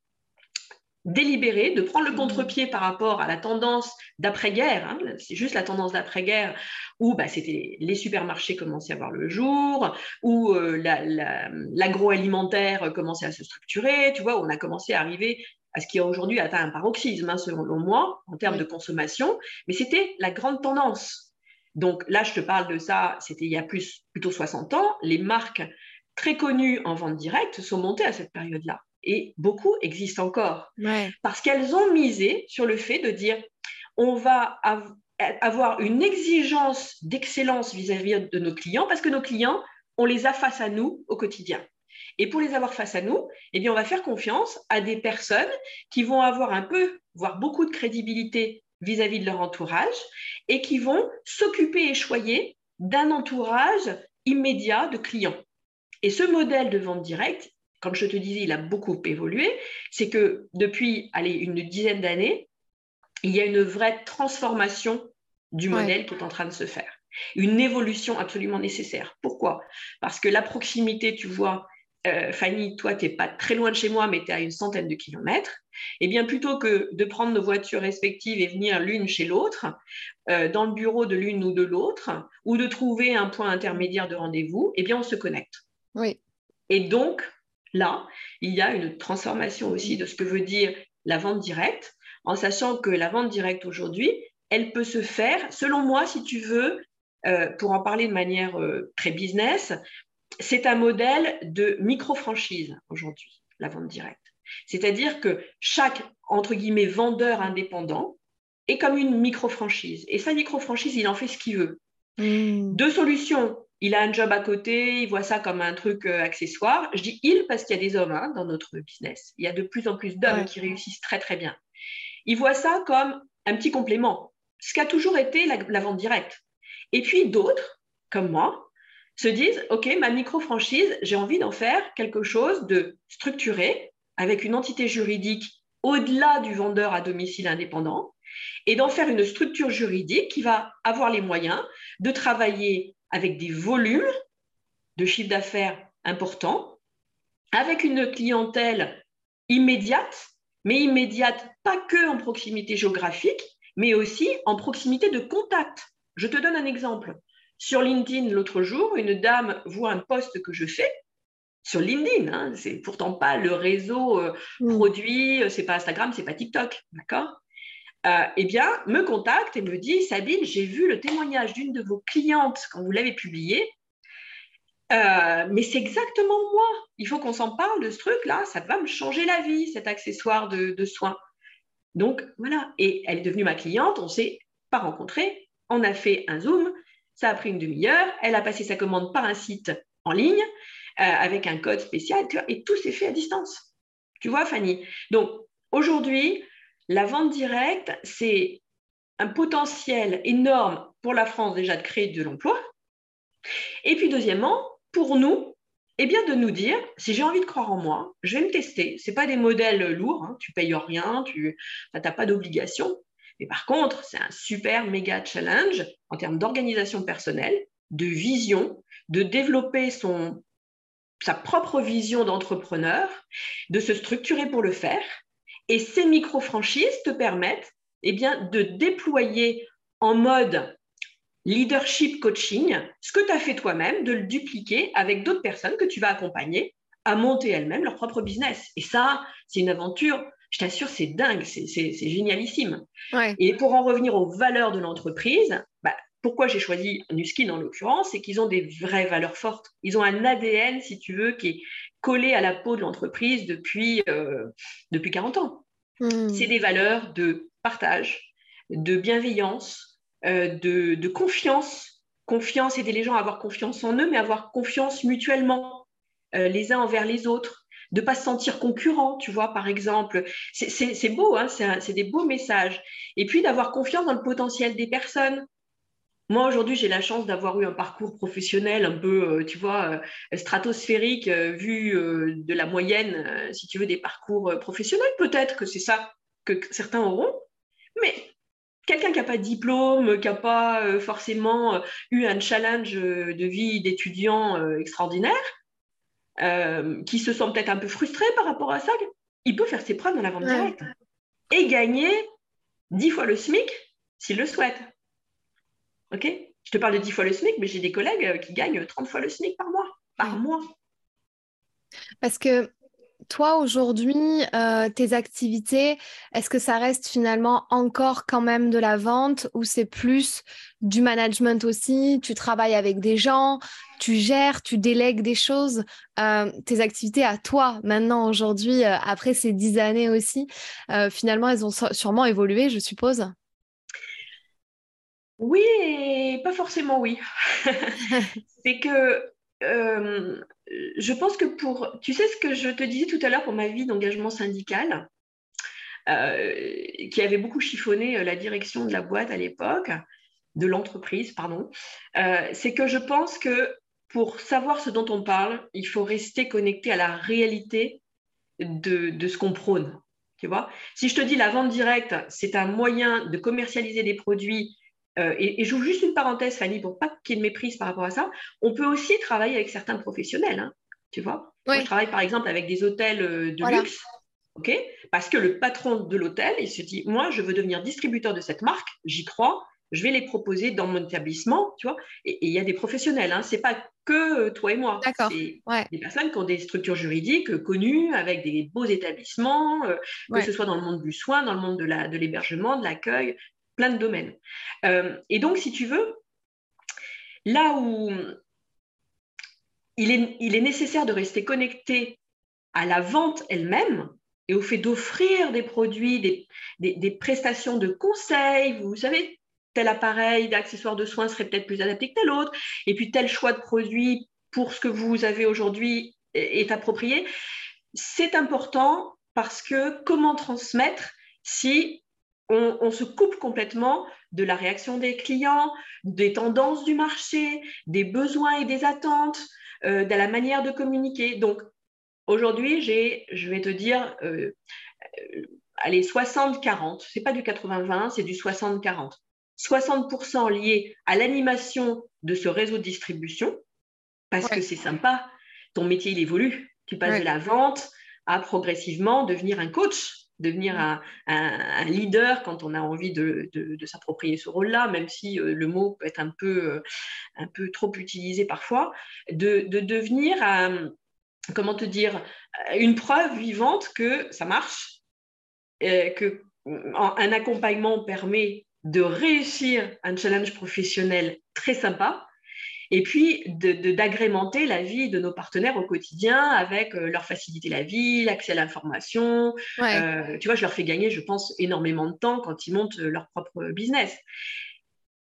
S2: délibéré de prendre le mmh. contre-pied par rapport à la tendance d'après-guerre. Hein. c'est juste la tendance d'après-guerre où bah, c'était les supermarchés commençaient à voir le jour, où euh, l'agroalimentaire commençait à se structurer. Tu vois, on a commencé à arriver à ce qui aujourd'hui atteint un paroxysme, hein, selon moi, en termes de consommation. Mais c'était la grande tendance. Donc là, je te parle de ça, c'était il y a plus, plutôt 60 ans. Les marques très connues en vente directe sont montées à cette période-là. Et beaucoup existent encore. Parce qu'elles ont misé sur le fait de dire, on va avoir une exigence d'excellence vis-à-vis de nos clients, parce que nos clients, on les a face à nous au quotidien. Et pour les avoir face à nous, eh bien, on va faire confiance à des personnes qui vont avoir un peu, voire beaucoup de crédibilité vis-à-vis de leur entourage et qui vont s'occuper et choyer d'un entourage immédiat de clients. Et ce modèle de vente directe, comme je te disais, il a beaucoup évolué, c'est que depuis allez, une dizaine d'années, il y a une vraie transformation du modèle qui est en train de se faire. Une évolution absolument nécessaire. Pourquoi? Parce que la proximité, tu vois, euh, Fanny, toi, tu n'es pas très loin de chez moi, mais tu es à une centaine de kilomètres, eh bien, plutôt que de prendre nos voitures respectives et venir l'une chez l'autre, euh, dans le bureau de l'une ou de l'autre, ou de trouver un point intermédiaire de rendez-vous, eh bien, on se connecte.
S1: Oui.
S2: Et donc, là, il y a une transformation aussi de ce que veut dire la vente directe, en sachant que la vente directe aujourd'hui, elle peut se faire, selon moi, si tu veux, euh, pour en parler de manière très business, c'est un modèle de micro-franchise aujourd'hui, la vente directe. C'est-à-dire que chaque, entre guillemets, vendeur indépendant est comme une micro-franchise. Et sa micro-franchise, il en fait ce qu'il veut. Hmm. Deux solutions. Il a un job à côté, il voit ça comme un truc euh, accessoire. Je dis il parce qu'il y a des hommes hein, dans notre business. Il y a de plus en plus d'hommes qui réussissent très très bien. Il voit ça comme un petit complément, ce qu'a toujours été la vente directe. Et puis d'autres, comme moi, se disent, OK, ma micro-franchise, j'ai envie d'en faire quelque chose de structuré, avec une entité juridique au-delà du vendeur à domicile indépendant, et d'en faire une structure juridique qui va avoir les moyens de travailler avec des volumes de chiffre d'affaires importants, avec une clientèle immédiate, mais immédiate pas que en proximité géographique, mais aussi en proximité de contact. Je te donne un exemple. Sur LinkedIn, l'autre jour, une dame voit un post que je fais sur LinkedIn. Hein, c'est pourtant pas le réseau euh, mm. produit, euh, c'est pas Instagram, c'est pas TikTok, d'accord? Euh, Eh bien, me contacte et me dit Sabine, j'ai vu le témoignage d'une de vos clientes quand vous l'avez publié. Euh, mais c'est exactement moi. Il faut qu'on s'en parle de ce truc-là. Ça va me changer la vie, cet accessoire de, soins. Donc voilà. Et elle est devenue ma cliente. On s'est pas rencontrés. On a fait un Zoom. Ça a pris une demi-heure. Elle a passé sa commande par un site en ligne avec un code spécial. Et tout s'est fait à distance. Tu vois, Fanny? Donc aujourd'hui, la vente directe, c'est un potentiel énorme pour la France déjà de créer de l'emploi. Et puis deuxièmement, pour nous, eh bien de nous dire, si j'ai envie de croire en moi, je vais me tester. Ce pas des modèles lourds, hein, tu payes rien, tu n'as pas d'obligation. Mais par contre, c'est un super méga challenge en termes d'organisation personnelle, de vision, de développer son, sa propre vision d'entrepreneur, de se structurer pour le faire. Et ces micro-franchises te permettent eh bien, de déployer en mode leadership coaching ce que tu as fait toi-même, de le dupliquer avec d'autres personnes que tu vas accompagner à monter elles-mêmes leur propre business. Et ça, c'est une aventure, je t'assure, c'est dingue, c'est génialissime. Et pour en revenir aux valeurs de l'entreprise, bah, pourquoi j'ai choisi Nuskin en l'occurrence, c'est qu'ils ont des vraies valeurs fortes. Ils ont un ADN, si tu veux, qui est collé à la peau de l'entreprise depuis, euh, depuis 40 ans. Hmm. C'est des valeurs de partage, de bienveillance, euh, de, confiance. Confiance, aider les gens à avoir confiance en eux, mais avoir confiance mutuellement, euh, les uns envers les autres. De ne pas se sentir concurrent, tu vois, par exemple. C'est beau, hein, c'est des beaux messages. Et puis d'avoir confiance dans le potentiel des personnes. Moi, aujourd'hui, j'ai la chance d'avoir eu un parcours professionnel un peu, euh, tu vois, stratosphérique, vu de la moyenne, si tu veux, des parcours professionnels. Peut-être que c'est ça que certains auront. Mais quelqu'un qui n'a pas de diplôme, qui n'a pas euh, forcément euh, eu un challenge euh, de vie d'étudiant extraordinaire, qui se sent peut-être un peu frustré par rapport à ça, il peut faire ses preuves dans la vente directe et gagner dix fois le SMIC s'il le souhaite. OK? Je te parle de dix fois le SMIC, mais j'ai des collègues qui gagnent 30 fois le SMIC par mois. Par mois.
S1: Parce que toi, aujourd'hui, euh, tes activités, est-ce que ça reste finalement encore quand même de la vente ou c'est plus du management aussi? Tu travailles avec des gens, tu gères, tu délègues des choses. Euh, tes activités à toi, maintenant, aujourd'hui, euh, après ces dix années aussi, finalement, elles ont sûrement évolué, je suppose?
S2: Oui, et pas forcément oui. c'est que je pense que pour, tu sais ce que je te disais tout à l'heure pour ma vie d'engagement syndical, euh, qui avait beaucoup chiffonné euh, la direction de la boîte à l'époque, de l'entreprise, pardon, euh, c'est que je pense que pour savoir ce dont on parle, il faut rester connecté à la réalité de, de ce qu'on prône. Tu vois si je te dis la vente directe, c'est un moyen de commercialiser des produits euh, et, j'ouvre juste une parenthèse, Fanny, pour pas qu'il y ait de méprise par rapport à ça. On peut aussi travailler avec certains professionnels, hein, tu vois. Moi, je travaille par exemple avec des hôtels euh, de luxe, ok Parce que le patron de l'hôtel, il se dit, moi, je veux devenir distributeur de cette marque, j'y crois, je vais les proposer dans mon établissement, tu vois. Et il y a des professionnels, hein, c'est pas que euh, toi et moi.
S1: D'accord.
S2: C'est des personnes qui ont des structures juridiques connues, avec des beaux établissements, que ce soit dans le monde du soin, dans le monde de l'hébergement, de l'accueil, plein de domaines. Euh, et donc, si tu veux, là où il est, nécessaire de rester connecté à la vente elle-même et au fait d'offrir des produits, des, des, prestations de conseil, vous savez, tel appareil d'accessoires de soins serait peut-être plus adapté que tel autre, et puis tel choix de produit pour ce que vous avez aujourd'hui est approprié. C'est important parce que comment transmettre si on, se coupe complètement de la réaction des clients, des tendances du marché, des besoins et des attentes, euh, de la manière de communiquer. Donc, aujourd'hui, j'ai, je vais te dire, euh, euh, allez, 60-40. Ce n'est pas du 80-20, c'est du 60-40. 60%, lié à l'animation de ce réseau de distribution, parce que c'est sympa, ton métier, il évolue. Tu passes de la vente à progressivement devenir un coach devenir un, leader quand on a envie de, s'approprier ce rôle-là, même si euh, le mot peut être un peu, euh, un peu trop utilisé parfois, de, devenir, euh, comment te dire, une preuve vivante que ça marche, que un accompagnement permet de réussir un challenge professionnel très sympa et puis d'agrémenter la vie de nos partenaires au quotidien avec leur faciliter la vie, l'accès à l'information. tu vois, je leur fais gagner, je pense, énormément de temps quand ils montent leur propre business.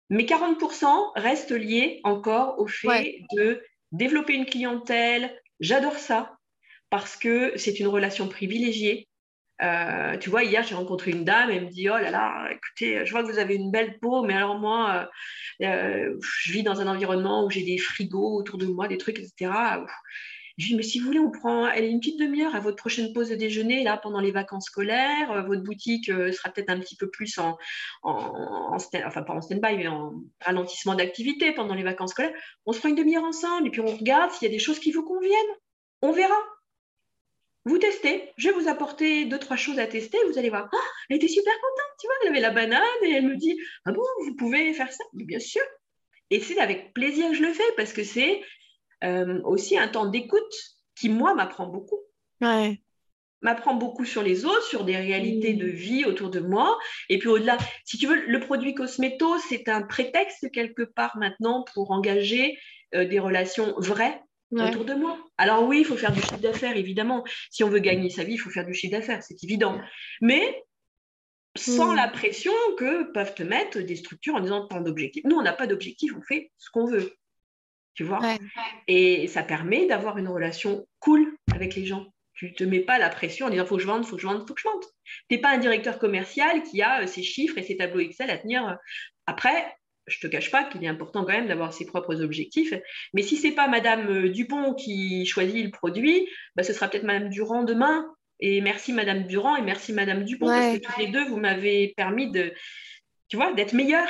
S2: Mais 40% restent liés encore au fait de développer une clientèle. J'adore ça parce que c'est une relation privilégiée. Euh, tu vois, hier, j'ai rencontré une dame, elle me dit, oh là là, écoutez, je vois que vous avez une belle peau, mais alors moi, euh, euh, je vis dans un environnement où j'ai des frigos autour de moi, des trucs, etc. Je lui dis, mais si vous voulez, on prend elle une petite demi-heure à votre prochaine pause de déjeuner, là, pendant les vacances scolaires. votre boutique sera peut-être un petit peu plus en, en, enfin pas en stand-by, mais en ralentissement d'activité pendant les vacances scolaires. On se prend une demi-heure ensemble et puis on regarde s'il y a des choses qui vous conviennent. On verra. Vous testez, je vais vous apporter deux, trois choses à tester, vous allez voir. Ah, elle était super contente, tu vois, elle avait la banane et elle me dit Ah bon, vous pouvez faire ça Bien sûr. Et c'est avec plaisir que je le fais parce que c'est euh, aussi un temps d'écoute qui, moi, m'apprend beaucoup.
S1: Ouais.
S2: M'apprend beaucoup sur les autres, sur des réalités de vie autour de moi. Et puis au-delà, si tu veux, le produit Cosmeto, c'est un prétexte quelque part maintenant pour engager euh, des relations vraies autour de moi. Alors oui, il faut faire du chiffre d'affaires, évidemment. Si on veut gagner sa vie, il faut faire du chiffre d'affaires, c'est évident. Mais sans hmm. la pression que peuvent te mettre des structures en disant tant d'objectifs. Nous, on n'a pas d'objectif, on fait ce qu'on veut. Tu vois? Et ça permet d'avoir une relation cool avec les gens. Tu ne te mets pas la pression en disant faut que je vende, faut que je vende, faut que je vende. Tu n'es pas un directeur commercial qui a euh, ses chiffres et ses tableaux Excel à tenir. Après, je te cache pas qu'il est important quand même d'avoir ses propres objectifs. Mais si c'est pas Madame euh, Dupont qui choisit le produit, bah, ce sera peut-être Madame Durand demain. Et merci Madame Durand et merci Madame Dupont parce que toutes les deux, vous m'avez permis de, tu vois, d'être meilleur.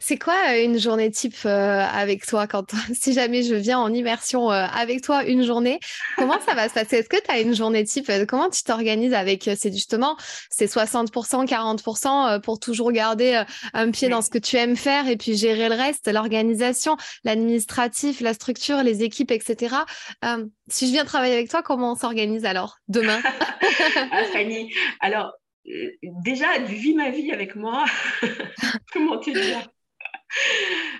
S1: C'est quoi euh, une journée type euh, avec toi quand si jamais je viens en immersion euh, avec toi une journée, comment ça va se passer? Est-ce que tu as une journée type Comment tu t'organises avec c'est justement c'est 60% 40% pour toujours garder un pied dans ce que tu aimes faire et puis gérer le reste, l'organisation, l'administratif, la structure, les équipes, etc. si je viens travailler avec toi, comment on s'organise alors demain?
S2: Ah, Fanny, alors déjà, du vis ma vie avec moi. Comment dire?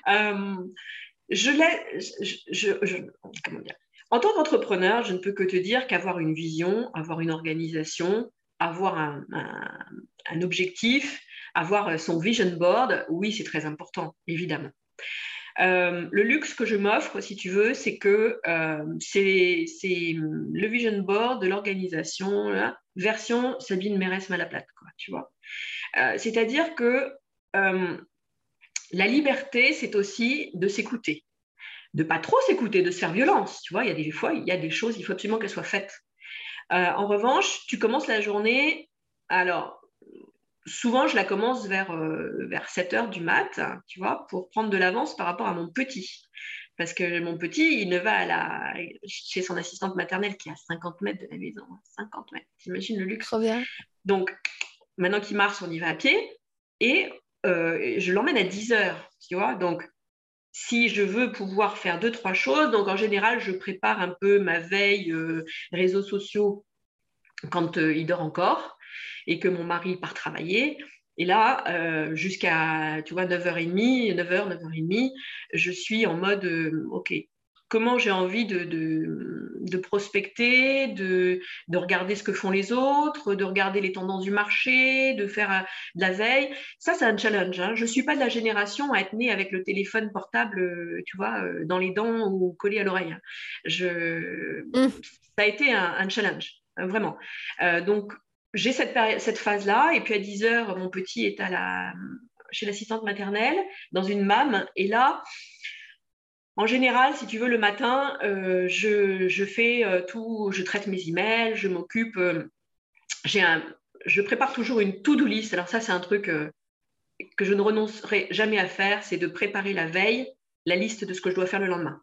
S2: Euh, je, dire? En tant qu'entrepreneur, je ne peux que te dire qu'avoir une vision, avoir une organisation, avoir un, objectif, avoir son vision board, oui, c'est très important, évidemment. Euh, le luxe que je m'offre, si tu veux, c'est que euh, c'est le vision board de l'organisation, version Sabine Mérès Malaplate, quoi, tu vois. Euh, c'est-à-dire que la liberté, c'est aussi de s'écouter, de pas trop s'écouter, de se faire violence, tu vois. Il y a des fois, il y a des choses, il faut absolument qu'elles soient faites. en revanche, tu commences la journée, alors souvent, je la commence vers, euh, vers 7 heures du mat, tu vois, pour prendre de l'avance par rapport à mon petit. Parce que mon petit, il ne va à la, chez son assistante maternelle qui est à 50 mètres de la maison. 50 mètres, t'imagines le luxe
S1: Trop bien.
S2: Donc, maintenant qu'il marche, on y va à pied. Et euh, je l'emmène à 10 heures, tu vois. Donc, si je veux pouvoir faire deux, trois choses, donc en général, je prépare un peu ma veille euh, réseaux sociaux quand il dort encore et que mon mari part travailler. Et là, euh, jusqu'à, tu vois, 9h30, 9h, 9h30, je suis en mode, euh, OK, comment j'ai envie de, de, prospecter, de, de, regarder ce que font les autres, de regarder les tendances du marché, de faire euh, de la veille. Ça, c'est un challenge. Hein. Je ne suis pas de la génération à être née avec le téléphone portable, tu vois, dans les dents ou collé à l'oreille. Hein. Je... Mmh. Ça a été un, un challenge, vraiment. donc, j'ai cette, phase-là, et puis à 10 heures, mon petit est chez l'assistante maternelle, dans une MAM, et là, en général, si tu veux, le matin, euh, je, fais euh, tout, je traite mes emails, je m'occupe, euh, je prépare toujours une to-do list. Alors ça, c'est un truc que je ne renoncerai jamais à faire, c'est de préparer la veille la liste de ce que je dois faire le lendemain.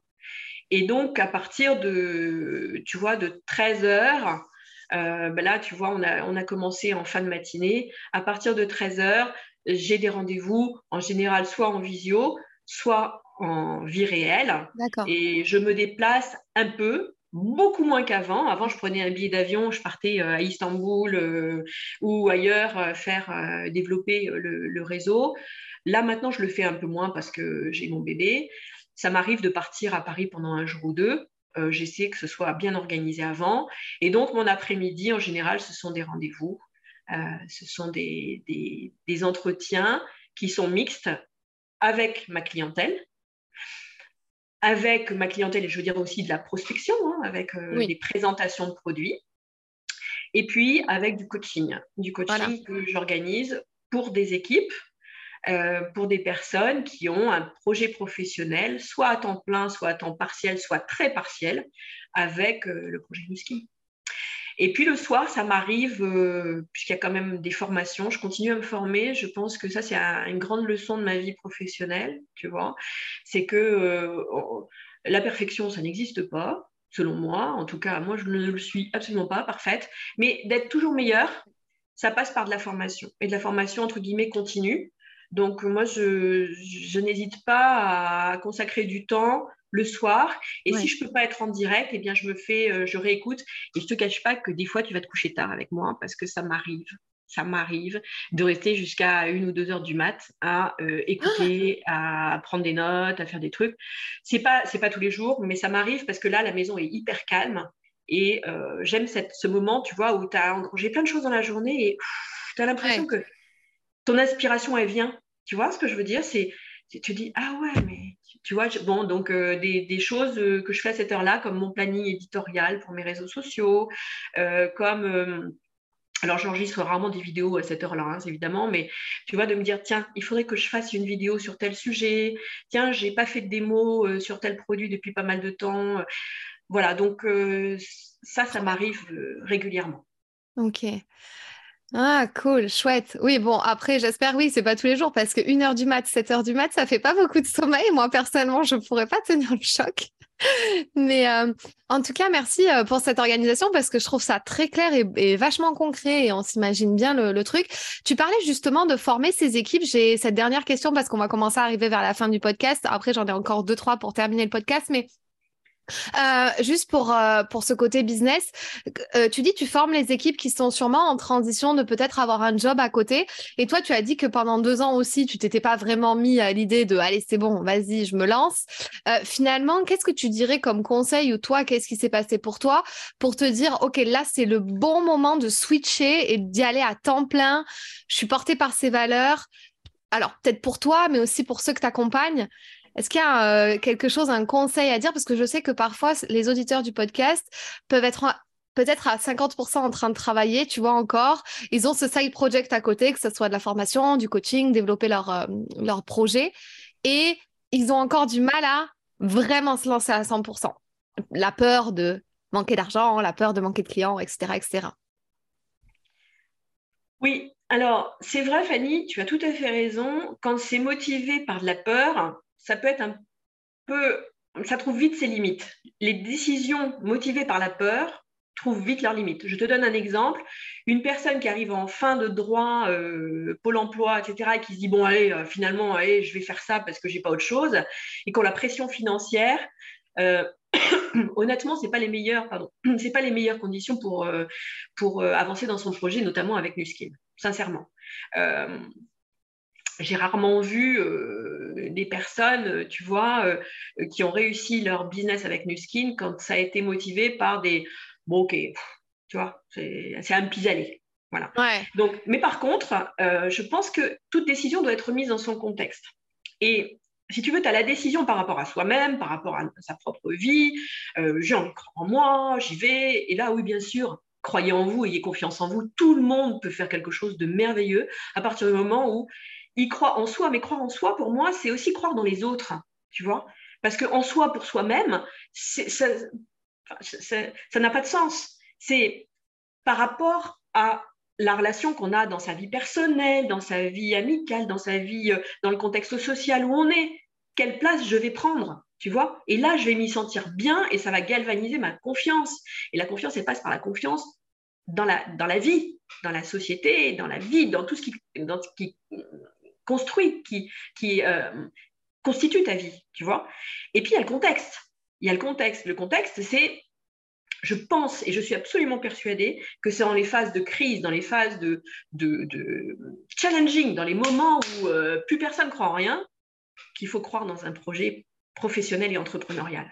S2: Et donc, à partir de, tu vois, de 13 heures, euh, ben là, tu vois, on a, on a commencé en fin de matinée. À partir de 13h, j'ai des rendez-vous en général soit en visio, soit en vie réelle. Et je me déplace un peu, beaucoup moins qu'avant. Avant, je prenais un billet d'avion, je partais euh, à Istanbul euh, ou ailleurs faire développer le, le, réseau. Là, maintenant, je le fais un peu moins parce que j'ai mon bébé. ça m'arrive de partir à Paris pendant un jour ou deux. Euh, j'essaie que ce soit bien organisé avant. Et donc, mon après-midi, en général, ce sont des rendez-vous. Euh, ce sont des, entretiens qui sont mixtes avec ma clientèle, avec ma clientèle, et je veux dire aussi de la prospection, hein, avec euh, des présentations de produits, et puis avec du coaching, du coaching que j'organise pour des équipes euh, pour des personnes qui ont un projet professionnel, soit à temps plein, soit à temps partiel, soit très partiel, avec euh, le projet Musky. Et puis le soir, ça m'arrive, euh, puisqu'il y a quand même des formations, je continue à me former. Je pense que ça, c'est une grande leçon de ma vie professionnelle, tu vois. C'est que la perfection, ça n'existe pas, selon moi. En tout cas, moi, je ne le suis absolument pas parfaite. Mais d'être toujours meilleure, ça passe par de la formation. Et de la formation, entre guillemets, continue. Donc, moi, je, n'hésite pas à consacrer du temps le soir. Et si je ne peux pas être en direct, eh bien, je me fais, euh, je réécoute. Et je ne te cache pas que des fois, tu vas te coucher tard avec moi parce que ça m'arrive. Ça m'arrive de rester jusqu'à une ou deux heures du mat à euh, écouter, à prendre des notes, à faire des trucs. C'est pas, c'est pas tous les jours, mais ça m'arrive parce que là, la maison est hyper calme et euh, j'aime ce moment, tu vois, où tu as engrangé plein de choses dans la journée et tu as l'impression que ton inspiration, elle vient. Tu vois ce que je veux dire? C'est tu dis ah ouais mais tu vois bon donc euh, des, choses euh, que je fais à cette heure-là comme mon planning éditorial pour mes réseaux sociaux euh, comme alors j'enregistre rarement des vidéos à cette heure-là hein, évidemment mais tu vois de me dire tiens il faudrait que je fasse une vidéo sur tel sujet. Tiens j'ai pas fait de démo sur tel produit depuis pas mal de temps. Voilà donc ça ça m'arrive régulièrement.
S1: Ok ah, cool, chouette. Oui, bon, après, j'espère, oui, c'est pas tous les jours parce que 1h du mat, 7h du mat, ça fait pas beaucoup de sommeil. Moi, personnellement, je pourrais pas tenir le choc. Mais euh, en tout cas, merci euh, pour cette organisation parce que je trouve ça très clair et, vachement concret et on s'imagine bien le, le, truc. Tu parlais justement de former ces équipes. J'ai cette dernière question parce qu'on va commencer à arriver vers la fin du podcast. Après, j'en ai encore deux, trois pour terminer le podcast, mais euh, juste pour, euh, pour ce côté business, euh, tu dis tu formes les équipes qui sont sûrement en transition de peut-être avoir un job à côté. Et toi, tu as dit que pendant deux ans aussi, tu t'étais pas vraiment mis à l'idée de allez, c'est bon, vas-y, je me lance. finalement, qu'est-ce que tu dirais comme conseil ou toi, qu'est-ce qui s'est passé pour toi pour te dire, OK, là, c'est le bon moment de switcher et d'y aller à temps plein? Je suis portée par ces valeurs. Alors, peut-être pour toi, mais aussi pour ceux que tu accompagnes. Est-ce qu'il y a euh, quelque chose, un conseil à dire? Parce que je sais que parfois, les auditeurs du podcast peuvent être peut-être à 50% en train de travailler, tu vois encore. Ils ont ce side project à côté, que ce soit de la formation, du coaching, développer leur, euh, leur projet. Et ils ont encore du mal à vraiment se lancer à 100%. La peur de manquer d'argent, la peur de manquer de clients, etc. etc.
S2: Oui, alors c'est vrai Fanny, tu as tout à fait raison. Quand c'est motivé par de la peur, ça peut être un peu, ça trouve vite ses limites. Les décisions motivées par la peur trouvent vite leurs limites. Je te donne un exemple. Une personne qui arrive en fin de droit, euh, Pôle emploi, etc., et qui se dit, bon, allez, euh, finalement, allez, je vais faire ça parce que j'ai pas autre chose, et qu'on la pression financière, euh, honnêtement, c'est pas les meilleures, pas les meilleures conditions pour, pour avancer dans son projet, notamment avec Nuskin, sincèrement j'ai rarement vu euh, des personnes, euh, tu vois, euh, qui ont réussi leur business avec Nuskin quand ça a été motivé par des bon, ok, tu vois, c'est un pis-aller. Voilà. Donc, mais par contre, je pense que toute décision doit être mise dans son contexte. Et si tu veux, tu as la décision par rapport à soi-même, par rapport à sa propre vie. j'ai envie de croire en moi, j'y vais. Et là, oui, bien sûr, croyez en vous, ayez confiance en vous. Tout le monde peut faire quelque chose de merveilleux à partir du moment où il croit en soi, mais croire en soi, pour moi, c'est aussi croire dans les autres, tu vois. Parce qu'en soi, pour soi-même, ça n'a pas de sens. C'est par rapport à la relation qu'on a dans sa vie personnelle, dans sa vie amicale, dans sa vie, euh, dans le contexte social où on est, quelle place je vais prendre, tu vois Et là, je vais m'y sentir bien et ça va galvaniser ma confiance. Et la confiance, elle passe par la confiance dans la, dans la vie, dans la société, dans la vie, dans tout ce qui, dans ce qui construit, qui, qui euh, constitue ta vie, tu vois. Et puis, il y a le contexte. Il y a le contexte. Le contexte, c'est, je pense et je suis absolument persuadée que c'est dans les phases de crise, dans les phases de, de, challenging, dans les moments où euh, plus personne croit en rien, qu'il faut croire dans un projet professionnelle et entrepreneuriale.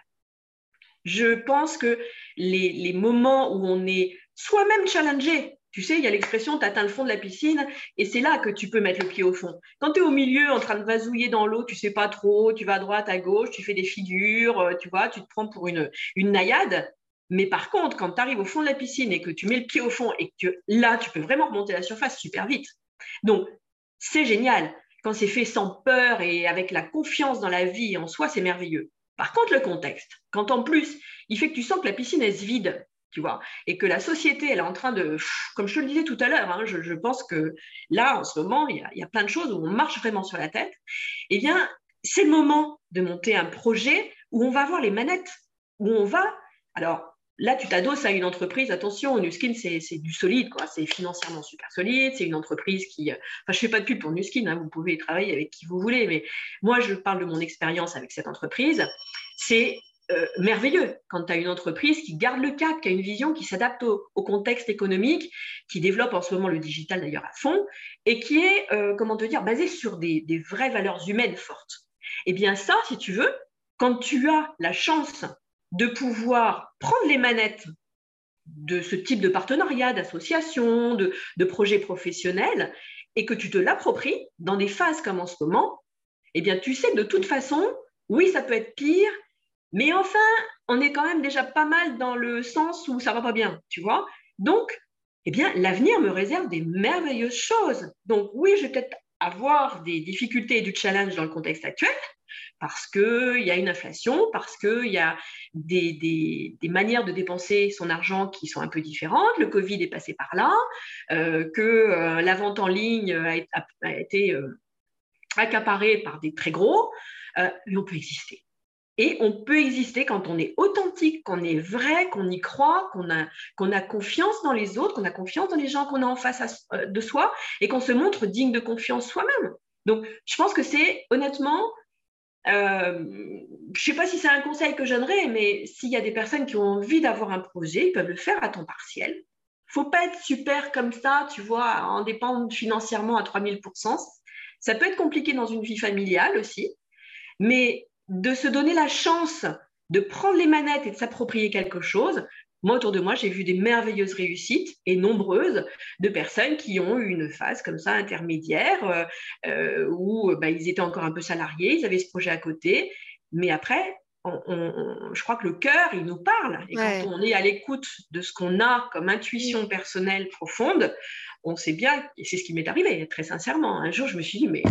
S2: Je pense que les, les moments où on est soi-même challengé, tu sais, il y a l'expression, tu atteins le fond de la piscine et c'est là que tu peux mettre le pied au fond. Quand tu es au milieu en train de vasouiller dans l'eau, tu sais pas trop, tu vas à droite, à gauche, tu fais des figures, euh, tu vois, tu te prends pour une, une naïade. Mais par contre, quand tu arrives au fond de la piscine et que tu mets le pied au fond et que là, tu peux vraiment remonter la surface super vite. Donc, c'est génial. Quand c'est fait sans peur et avec la confiance dans la vie en soi, c'est merveilleux. Par contre, le contexte, quand en plus, il fait que tu sens que la piscine est vide, tu vois, et que la société, elle est en train de, comme je te le disais tout à l'heure, hein, je, pense que là, en ce moment, il y, a, plein de choses où on marche vraiment sur la tête. Eh bien, c'est le moment de monter un projet où on va avoir les manettes, où on va, alors là, tu t'adosses à une entreprise. Attention, Nuskin, c'est du solide. C'est financièrement super solide. C'est une entreprise qui. Enfin, je fais pas de pub pour Nuskin. Hein, vous pouvez travailler avec qui vous voulez, mais moi, je parle de mon expérience avec cette entreprise. C'est euh, merveilleux quand tu as une entreprise qui garde le cap, qui a une vision, qui s'adapte au, contexte économique, qui développe en ce moment le digital d'ailleurs à fond, et qui est, euh, comment te dire, basé sur des, vraies valeurs humaines fortes. Eh bien ça, si tu veux, quand tu as la chance de pouvoir prendre les manettes de ce type de partenariat, d'association, de, de projet professionnel, et que tu te l'appropries dans des phases comme en ce moment, eh bien, tu sais de toute façon, oui, ça peut être pire, mais enfin, on est quand même déjà pas mal dans le sens où ça va pas bien, tu vois. Donc, eh bien, l'avenir me réserve des merveilleuses choses. Donc, oui, je vais peut-être avoir des difficultés et du challenge dans le contexte actuel, parce qu'il y a une inflation, parce qu'il y a des, manières de dépenser son argent qui sont un peu différentes. Le Covid est passé par là, euh, que euh, la vente en ligne a, été euh, accaparée par des très gros, mais on peut exister. Et on peut exister quand on est authentique, qu'on est vrai, qu'on y croit, qu'on a, qu'on a confiance dans les autres, qu'on a confiance dans les gens qu'on a en face de soi et qu'on se montre digne de confiance soi-même. Donc, je pense que c'est honnêtement euh, je ne sais pas si c'est un conseil que je donnerais, mais s'il y a des personnes qui ont envie d'avoir un projet, ils peuvent le faire à temps partiel. Faut pas être super comme ça, tu vois, en dépendre financièrement à 3000%. Ça peut être compliqué dans une vie familiale aussi, mais de se donner la chance de prendre les manettes et de s'approprier quelque chose, moi, autour de moi, j'ai vu des merveilleuses réussites et nombreuses de personnes qui ont eu une phase comme ça intermédiaire euh, euh, où bah, ils étaient encore un peu salariés, ils avaient ce projet à côté, mais après, je crois que le cœur, il nous parle. Et quand on est à l'écoute de ce qu'on a comme intuition personnelle profonde, on sait bien, et c'est ce qui m'est arrivé, très sincèrement. Un jour, je me suis dit, mais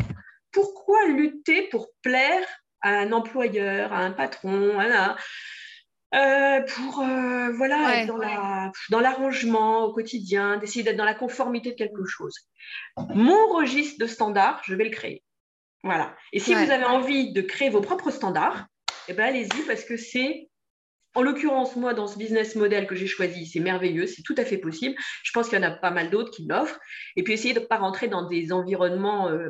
S2: pourquoi lutter pour plaire à un employeur, à un patron, à euh, pour euh, voilà dans l'arrangement au quotidien, d'essayer d'être dans la conformité de quelque chose. Mon registre de standards, je vais le créer. Voilà. Et si vous avez envie de créer vos propres standards, eh ben allez-y parce que c'est en l'occurrence, moi, dans ce business model que j'ai choisi, c'est merveilleux, c'est tout à fait possible. Je pense qu'il y en a pas mal d'autres qui l'offrent. Et puis, essayer de ne pas rentrer dans des environnements euh,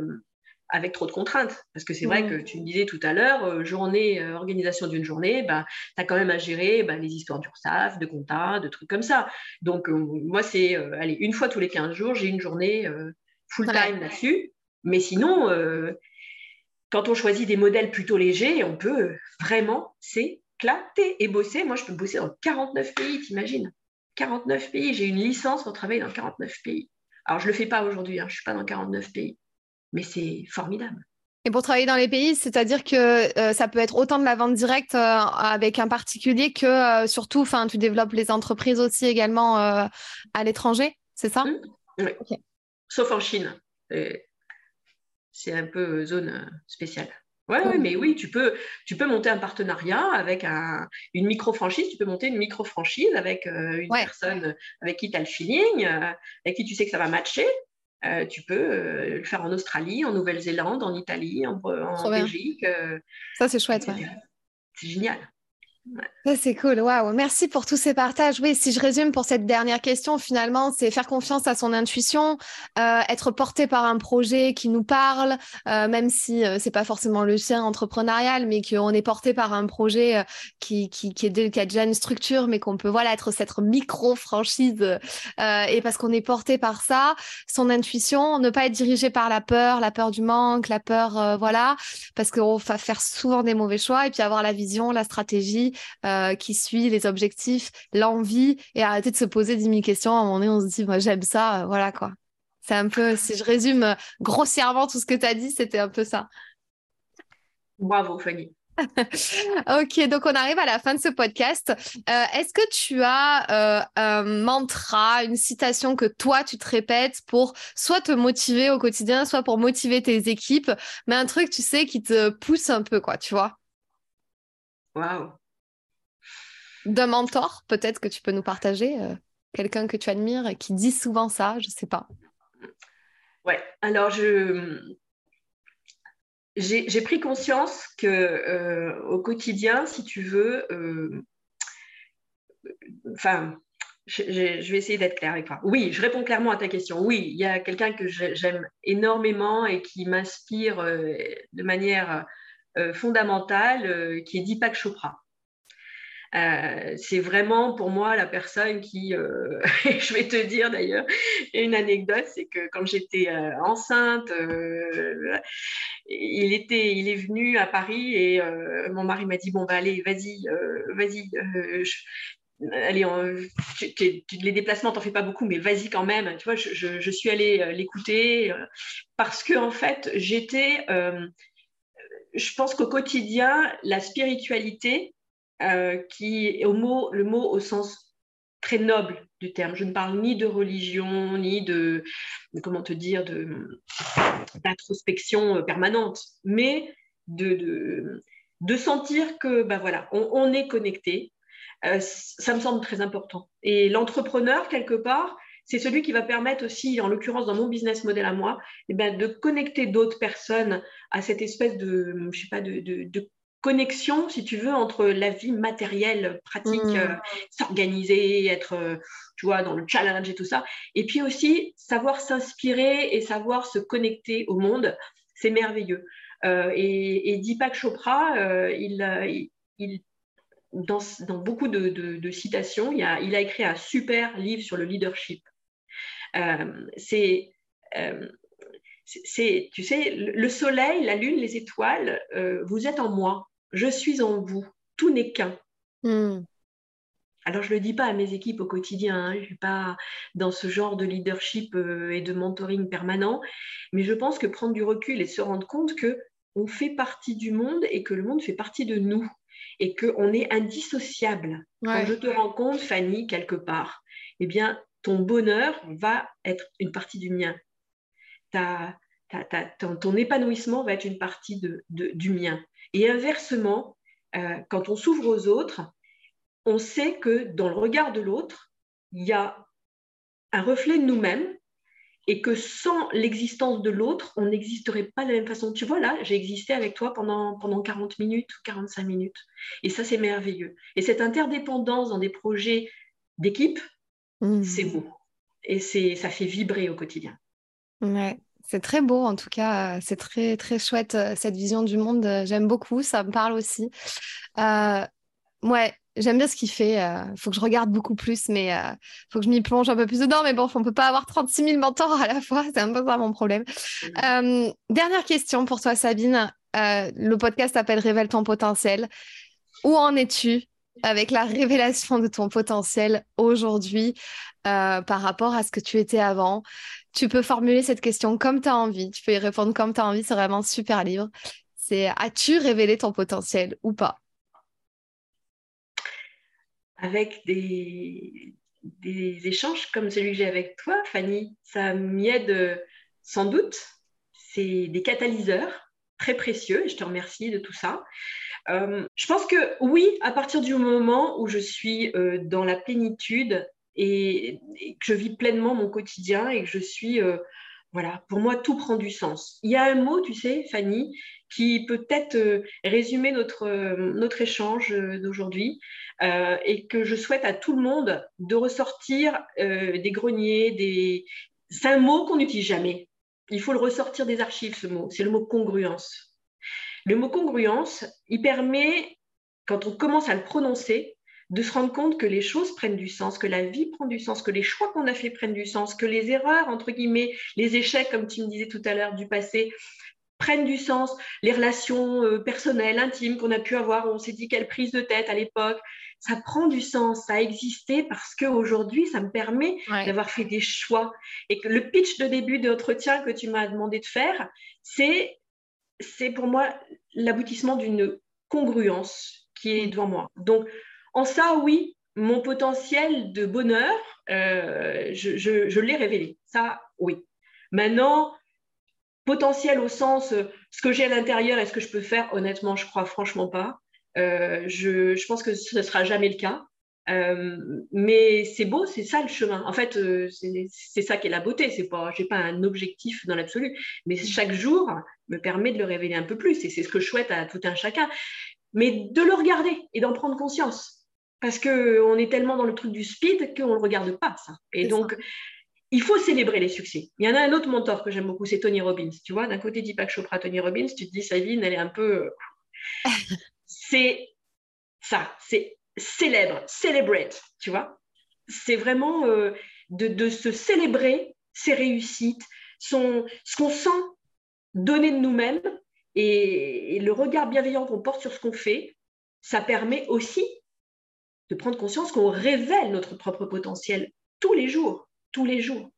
S2: avec trop de contraintes. Parce que c'est vrai mmh. que tu me disais tout à l'heure, euh, journée, euh, organisation d'une journée, bah, tu as quand même à gérer bah, les histoires d'URSAF, de compta, de trucs comme ça. Donc, euh, moi, c'est, allez, une fois tous les 15 jours, j'ai une journée full-time là-dessus. Mais sinon, quand on choisit des modèles plutôt légers, on peut vraiment s'éclater et bosser. Moi, je peux bosser dans 49 pays, t'imagines? 49 pays, j'ai une licence pour travailler dans 49 pays. Alors, je ne le fais pas aujourd'hui, hein, je ne suis pas dans 49 pays mais c'est formidable.
S1: Et pour travailler dans les pays, c'est-à-dire que euh, ça peut être autant de la vente directe euh, avec un particulier que euh, surtout, enfin, tu développes les entreprises aussi également à l'étranger, c'est ça? Mmh.
S2: Oui. Sauf en Chine. C'est un peu zone spéciale. Oui, ouais, mais oui, tu peux, tu peux monter un partenariat avec un, une micro-franchise, tu peux monter une micro-franchise avec une personne avec qui tu as le feeling, avec qui tu sais que ça va matcher, euh, tu peux euh, le faire en Australie, en Nouvelle-Zélande, en Italie, en, Belgique. Euh,
S1: ça, c'est chouette.
S2: C'est génial.
S1: C'est cool. Waouh. Merci pour tous ces partages. Oui, si je résume pour cette dernière question, finalement, c'est faire confiance à son intuition, euh, être porté par un projet qui nous parle, euh, même si euh, c'est pas forcément le sien entrepreneurial, mais qu'on est porté par un projet qui, qui, qui, est, qui a déjà une structure, mais qu'on peut voilà être cette micro-franchise et parce qu'on est porté par ça, son intuition, ne pas être dirigé par la peur, la peur du manque, la peur, voilà, parce qu'on va faire souvent des mauvais choix et puis avoir la vision, la stratégie euh, qui suit les objectifs, l'envie et arrêter de se poser 10 000 questions. À un moment donné, on se dit, moi, j'aime ça, euh, voilà quoi. C'est un peu, si je résume euh, grossièrement tout ce que tu as dit, c'était un peu ça.
S2: Bravo, Fanny.
S1: ok, donc on arrive à la fin de ce podcast. Est-ce que tu as un mantra, une citation que toi tu te répètes pour soit te motiver au quotidien, soit pour motiver tes équipes, mais un truc, tu sais, qui te pousse un peu, quoi, tu vois?
S2: Waouh
S1: d'un mentor, peut-être que tu peux nous partager, euh, quelqu'un que tu admires et qui dit souvent ça, je ne sais pas.
S2: Ouais, alors je j'ai pris conscience que euh, au quotidien, si tu veux, euh, enfin, je, vais essayer d'être claire avec toi. Oui, je réponds clairement à ta question. Oui, il y a quelqu'un que j'aime énormément et qui m'inspire de manière fondamentale, qui est Deepak Chopra. Euh, c'est vraiment pour moi la personne qui, euh, je vais te dire d'ailleurs, une anecdote, c'est que quand j'étais euh, enceinte, il, était, il est venu à Paris et mon mari m'a dit, bon, bah, allez, vas-y, vas-y. allez, les déplacements, t'en fais pas beaucoup, mais vas-y quand même. Tu vois, je, je suis allée l'écouter parce que en fait, j'étais, je pense qu'au quotidien, la spiritualité, euh, qui est au mot, le mot au sens très noble du terme. Je ne parle ni de religion, ni de, comment te dire, d'introspection euh, permanente, mais de, de, sentir que, ben voilà, on, est connecté. Euh, ça me semble très important. Et l'entrepreneur, quelque part, c'est celui qui va permettre aussi, en l'occurrence dans mon business model à moi, eh ben, de connecter d'autres personnes à cette espèce de, je sais pas, de, de, connexion, si tu veux, entre la vie matérielle, pratique, mm. euh, s'organiser, être, euh, tu vois, dans le challenge et tout ça, et puis aussi savoir s'inspirer et savoir se connecter au monde, c'est merveilleux. Euh, et, et, Deepak Chopra, il, il, dans, dans, beaucoup de, citations, il a, il a, écrit un super livre sur le leadership. c'est c'est, tu sais, le soleil, la lune, les étoiles, vous êtes en moi je suis en vous, tout n'est qu'un. Hmm. Alors, je ne le dis pas à mes équipes au quotidien, hein. je ne suis pas dans ce genre de leadership euh, et de mentoring permanent, mais je pense que prendre du recul et se rendre compte que on fait partie du monde et que le monde fait partie de nous et qu'on est indissociable. Quand je te rencontre, Fanny, quelque part, eh bien, ton bonheur va être une partie du mien. ton, épanouissement va être une partie du mien. Et inversement, euh, quand on s'ouvre aux autres, on sait que dans le regard de l'autre, il y a un reflet de nous-mêmes et que sans l'existence de l'autre, on n'existerait pas de la même façon. Tu vois, là, j'ai existé avec toi pendant, pendant 40 minutes ou 45 minutes. Et ça, c'est merveilleux. Et cette interdépendance dans des projets d'équipe, mmh. c'est beau. Et ça fait vibrer au quotidien.
S1: Ouais. C'est très beau, en tout cas, c'est très très chouette euh, cette vision du monde. Euh, j'aime beaucoup, ça me parle aussi. Euh, ouais, j'aime bien ce qu'il fait. Il faut que je regarde beaucoup plus, mais il faut que je m'y plonge un peu plus dedans. Mais bon, on peut pas avoir 36 000 mentors à la fois, c'est un peu ça mon problème. dernière question pour toi, Sabine. le podcast s'appelle Révèle ton potentiel. Où en es-tu? Avec la révélation de ton potentiel aujourd'hui par rapport à ce que tu étais avant tu peux formuler cette question comme tu as envie. Tu peux y répondre comme tu as envie. C'est vraiment super libre. C'est as-tu révélé ton potentiel ou pas?
S2: Avec des, des échanges comme celui que j'ai avec toi, Fanny, ça m'y aide sans doute. C'est des catalyseurs très précieux et je te remercie de tout ça. Euh, je pense que oui, à partir du moment où je suis euh, dans la plénitude et, que je vis pleinement mon quotidien et que je suis euh, Voilà, pour moi, tout prend du sens. Il y a un mot, tu sais, Fanny, qui peut être euh, résumer notre, notre échange d'aujourd'hui et que je souhaite à tout le monde de ressortir des greniers, des... C'est un mot qu'on n'utilise jamais. Il faut le ressortir des archives, ce mot. C'est le mot congruence. Le mot congruence, il permet, quand on commence à le prononcer, de se rendre compte que les choses prennent du sens, que la vie prend du sens, que les choix qu'on a fait prennent du sens, que les erreurs, entre guillemets, les échecs, comme tu me disais tout à l'heure, du passé, prennent du sens, les relations euh, personnelles, intimes qu'on a pu avoir, on s'est dit quelle prise de tête à l'époque, ça prend du sens, ça a existé parce qu'aujourd'hui, ça me permet d'avoir fait des choix. Et que le pitch de début d'entretien que tu m'as demandé de faire, c'est, c'est pour moi l'aboutissement d'une congruence qui est devant moi. Donc, en ça, oui, mon potentiel de bonheur, euh, je, l'ai révélé. Ça, oui. Maintenant, potentiel au sens euh, ce que j'ai à l'intérieur et ce que je peux faire, honnêtement, je crois franchement pas. Euh, je, pense que ce ne sera jamais le cas. mais c'est beau, c'est ça le chemin. En fait, c'est ça qui est la beauté. C'est pas, j'ai pas un objectif dans l'absolu, mais chaque jour me permet de le révéler un peu plus. Et c'est ce que je souhaite à tout un chacun. Mais de le regarder et d'en prendre conscience parce qu'on est tellement dans le truc du speed qu'on ne le regarde pas, ça. Et donc, il faut célébrer les succès. Il y en a un autre mentor que j'aime beaucoup, c'est Tony Robbins. Tu vois, d'un côté Deepak Chopra, Tony Robbins, tu te dis, Sabine, elle est un peu... c'est ça, c'est célèbre, celebrate, tu vois. C'est vraiment euh, de, se célébrer ses réussites, son, ce qu'on sent donner de nous-mêmes et le regard bienveillant qu'on porte sur ce qu'on fait, ça permet aussi de prendre conscience qu'on révèle notre propre potentiel tous les jours, tous les jours,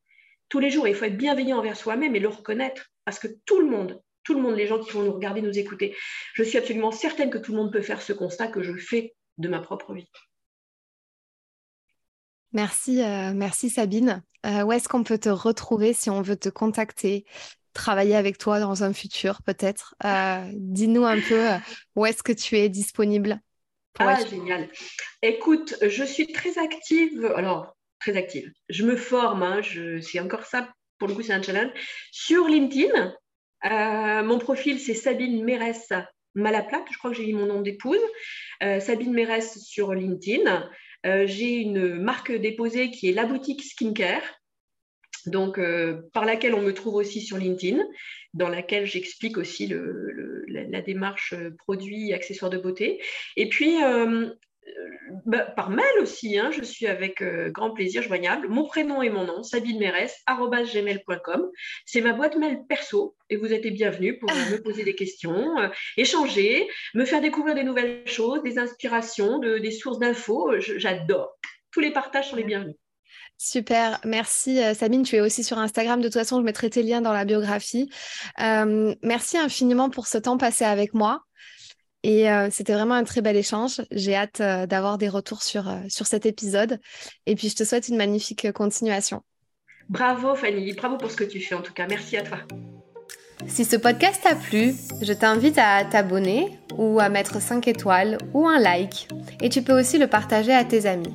S2: tous les jours. il faut être bienveillant envers soi-même et le reconnaître, parce que tout le monde, tout le monde, les gens qui vont nous regarder, nous écouter, je suis absolument certaine que tout le monde peut faire ce constat que je fais de ma propre vie.
S1: Merci, euh, merci Sabine. Euh, où est-ce qu'on peut te retrouver si on veut te contacter, travailler avec toi dans un futur peut-être? Euh, Dis-nous un peu où est-ce que tu es disponible
S2: ah, génial. Écoute, je suis très active. Alors, très active. Je me forme. Hein, c'est encore ça. Pour le coup, c'est un challenge. Sur LinkedIn, euh, mon profil, c'est Sabine Mérès Malaplate. Je crois que j'ai mis mon nom d'épouse. Euh, Sabine Mérès sur LinkedIn. Euh, j'ai une marque déposée qui est La Boutique Skincare donc par laquelle on me trouve aussi sur LinkedIn, dans laquelle j'explique aussi la, démarche produits accessoires de beauté. Et puis bah, par mail aussi, hein, je suis avec grand plaisir joignable. Mon prénom et mon nom, Sabine Mérès, gmail.com. C'est ma boîte mail perso et vous êtes les bienvenus pour me poser des questions, échanger, me faire découvrir des nouvelles choses, des inspirations, des sources d'infos. J'adore. Tous les partages sont les bienvenus.
S1: Super, merci euh, Sabine. Tu es aussi sur Instagram. De toute façon, je mettrai tes liens dans la biographie. Euh, merci infiniment pour ce temps passé avec moi. Et euh, c'était vraiment un très bel échange. J'ai hâte d'avoir des retours sur, sur cet épisode. Et puis, je te souhaite une magnifique continuation.
S2: Bravo Fanny, bravo pour ce que tu fais en tout cas. Merci à toi.
S1: Si ce podcast t'a plu, je t'invite à t'abonner ou à mettre 5 étoiles ou un like. Et tu peux aussi le partager à tes amis.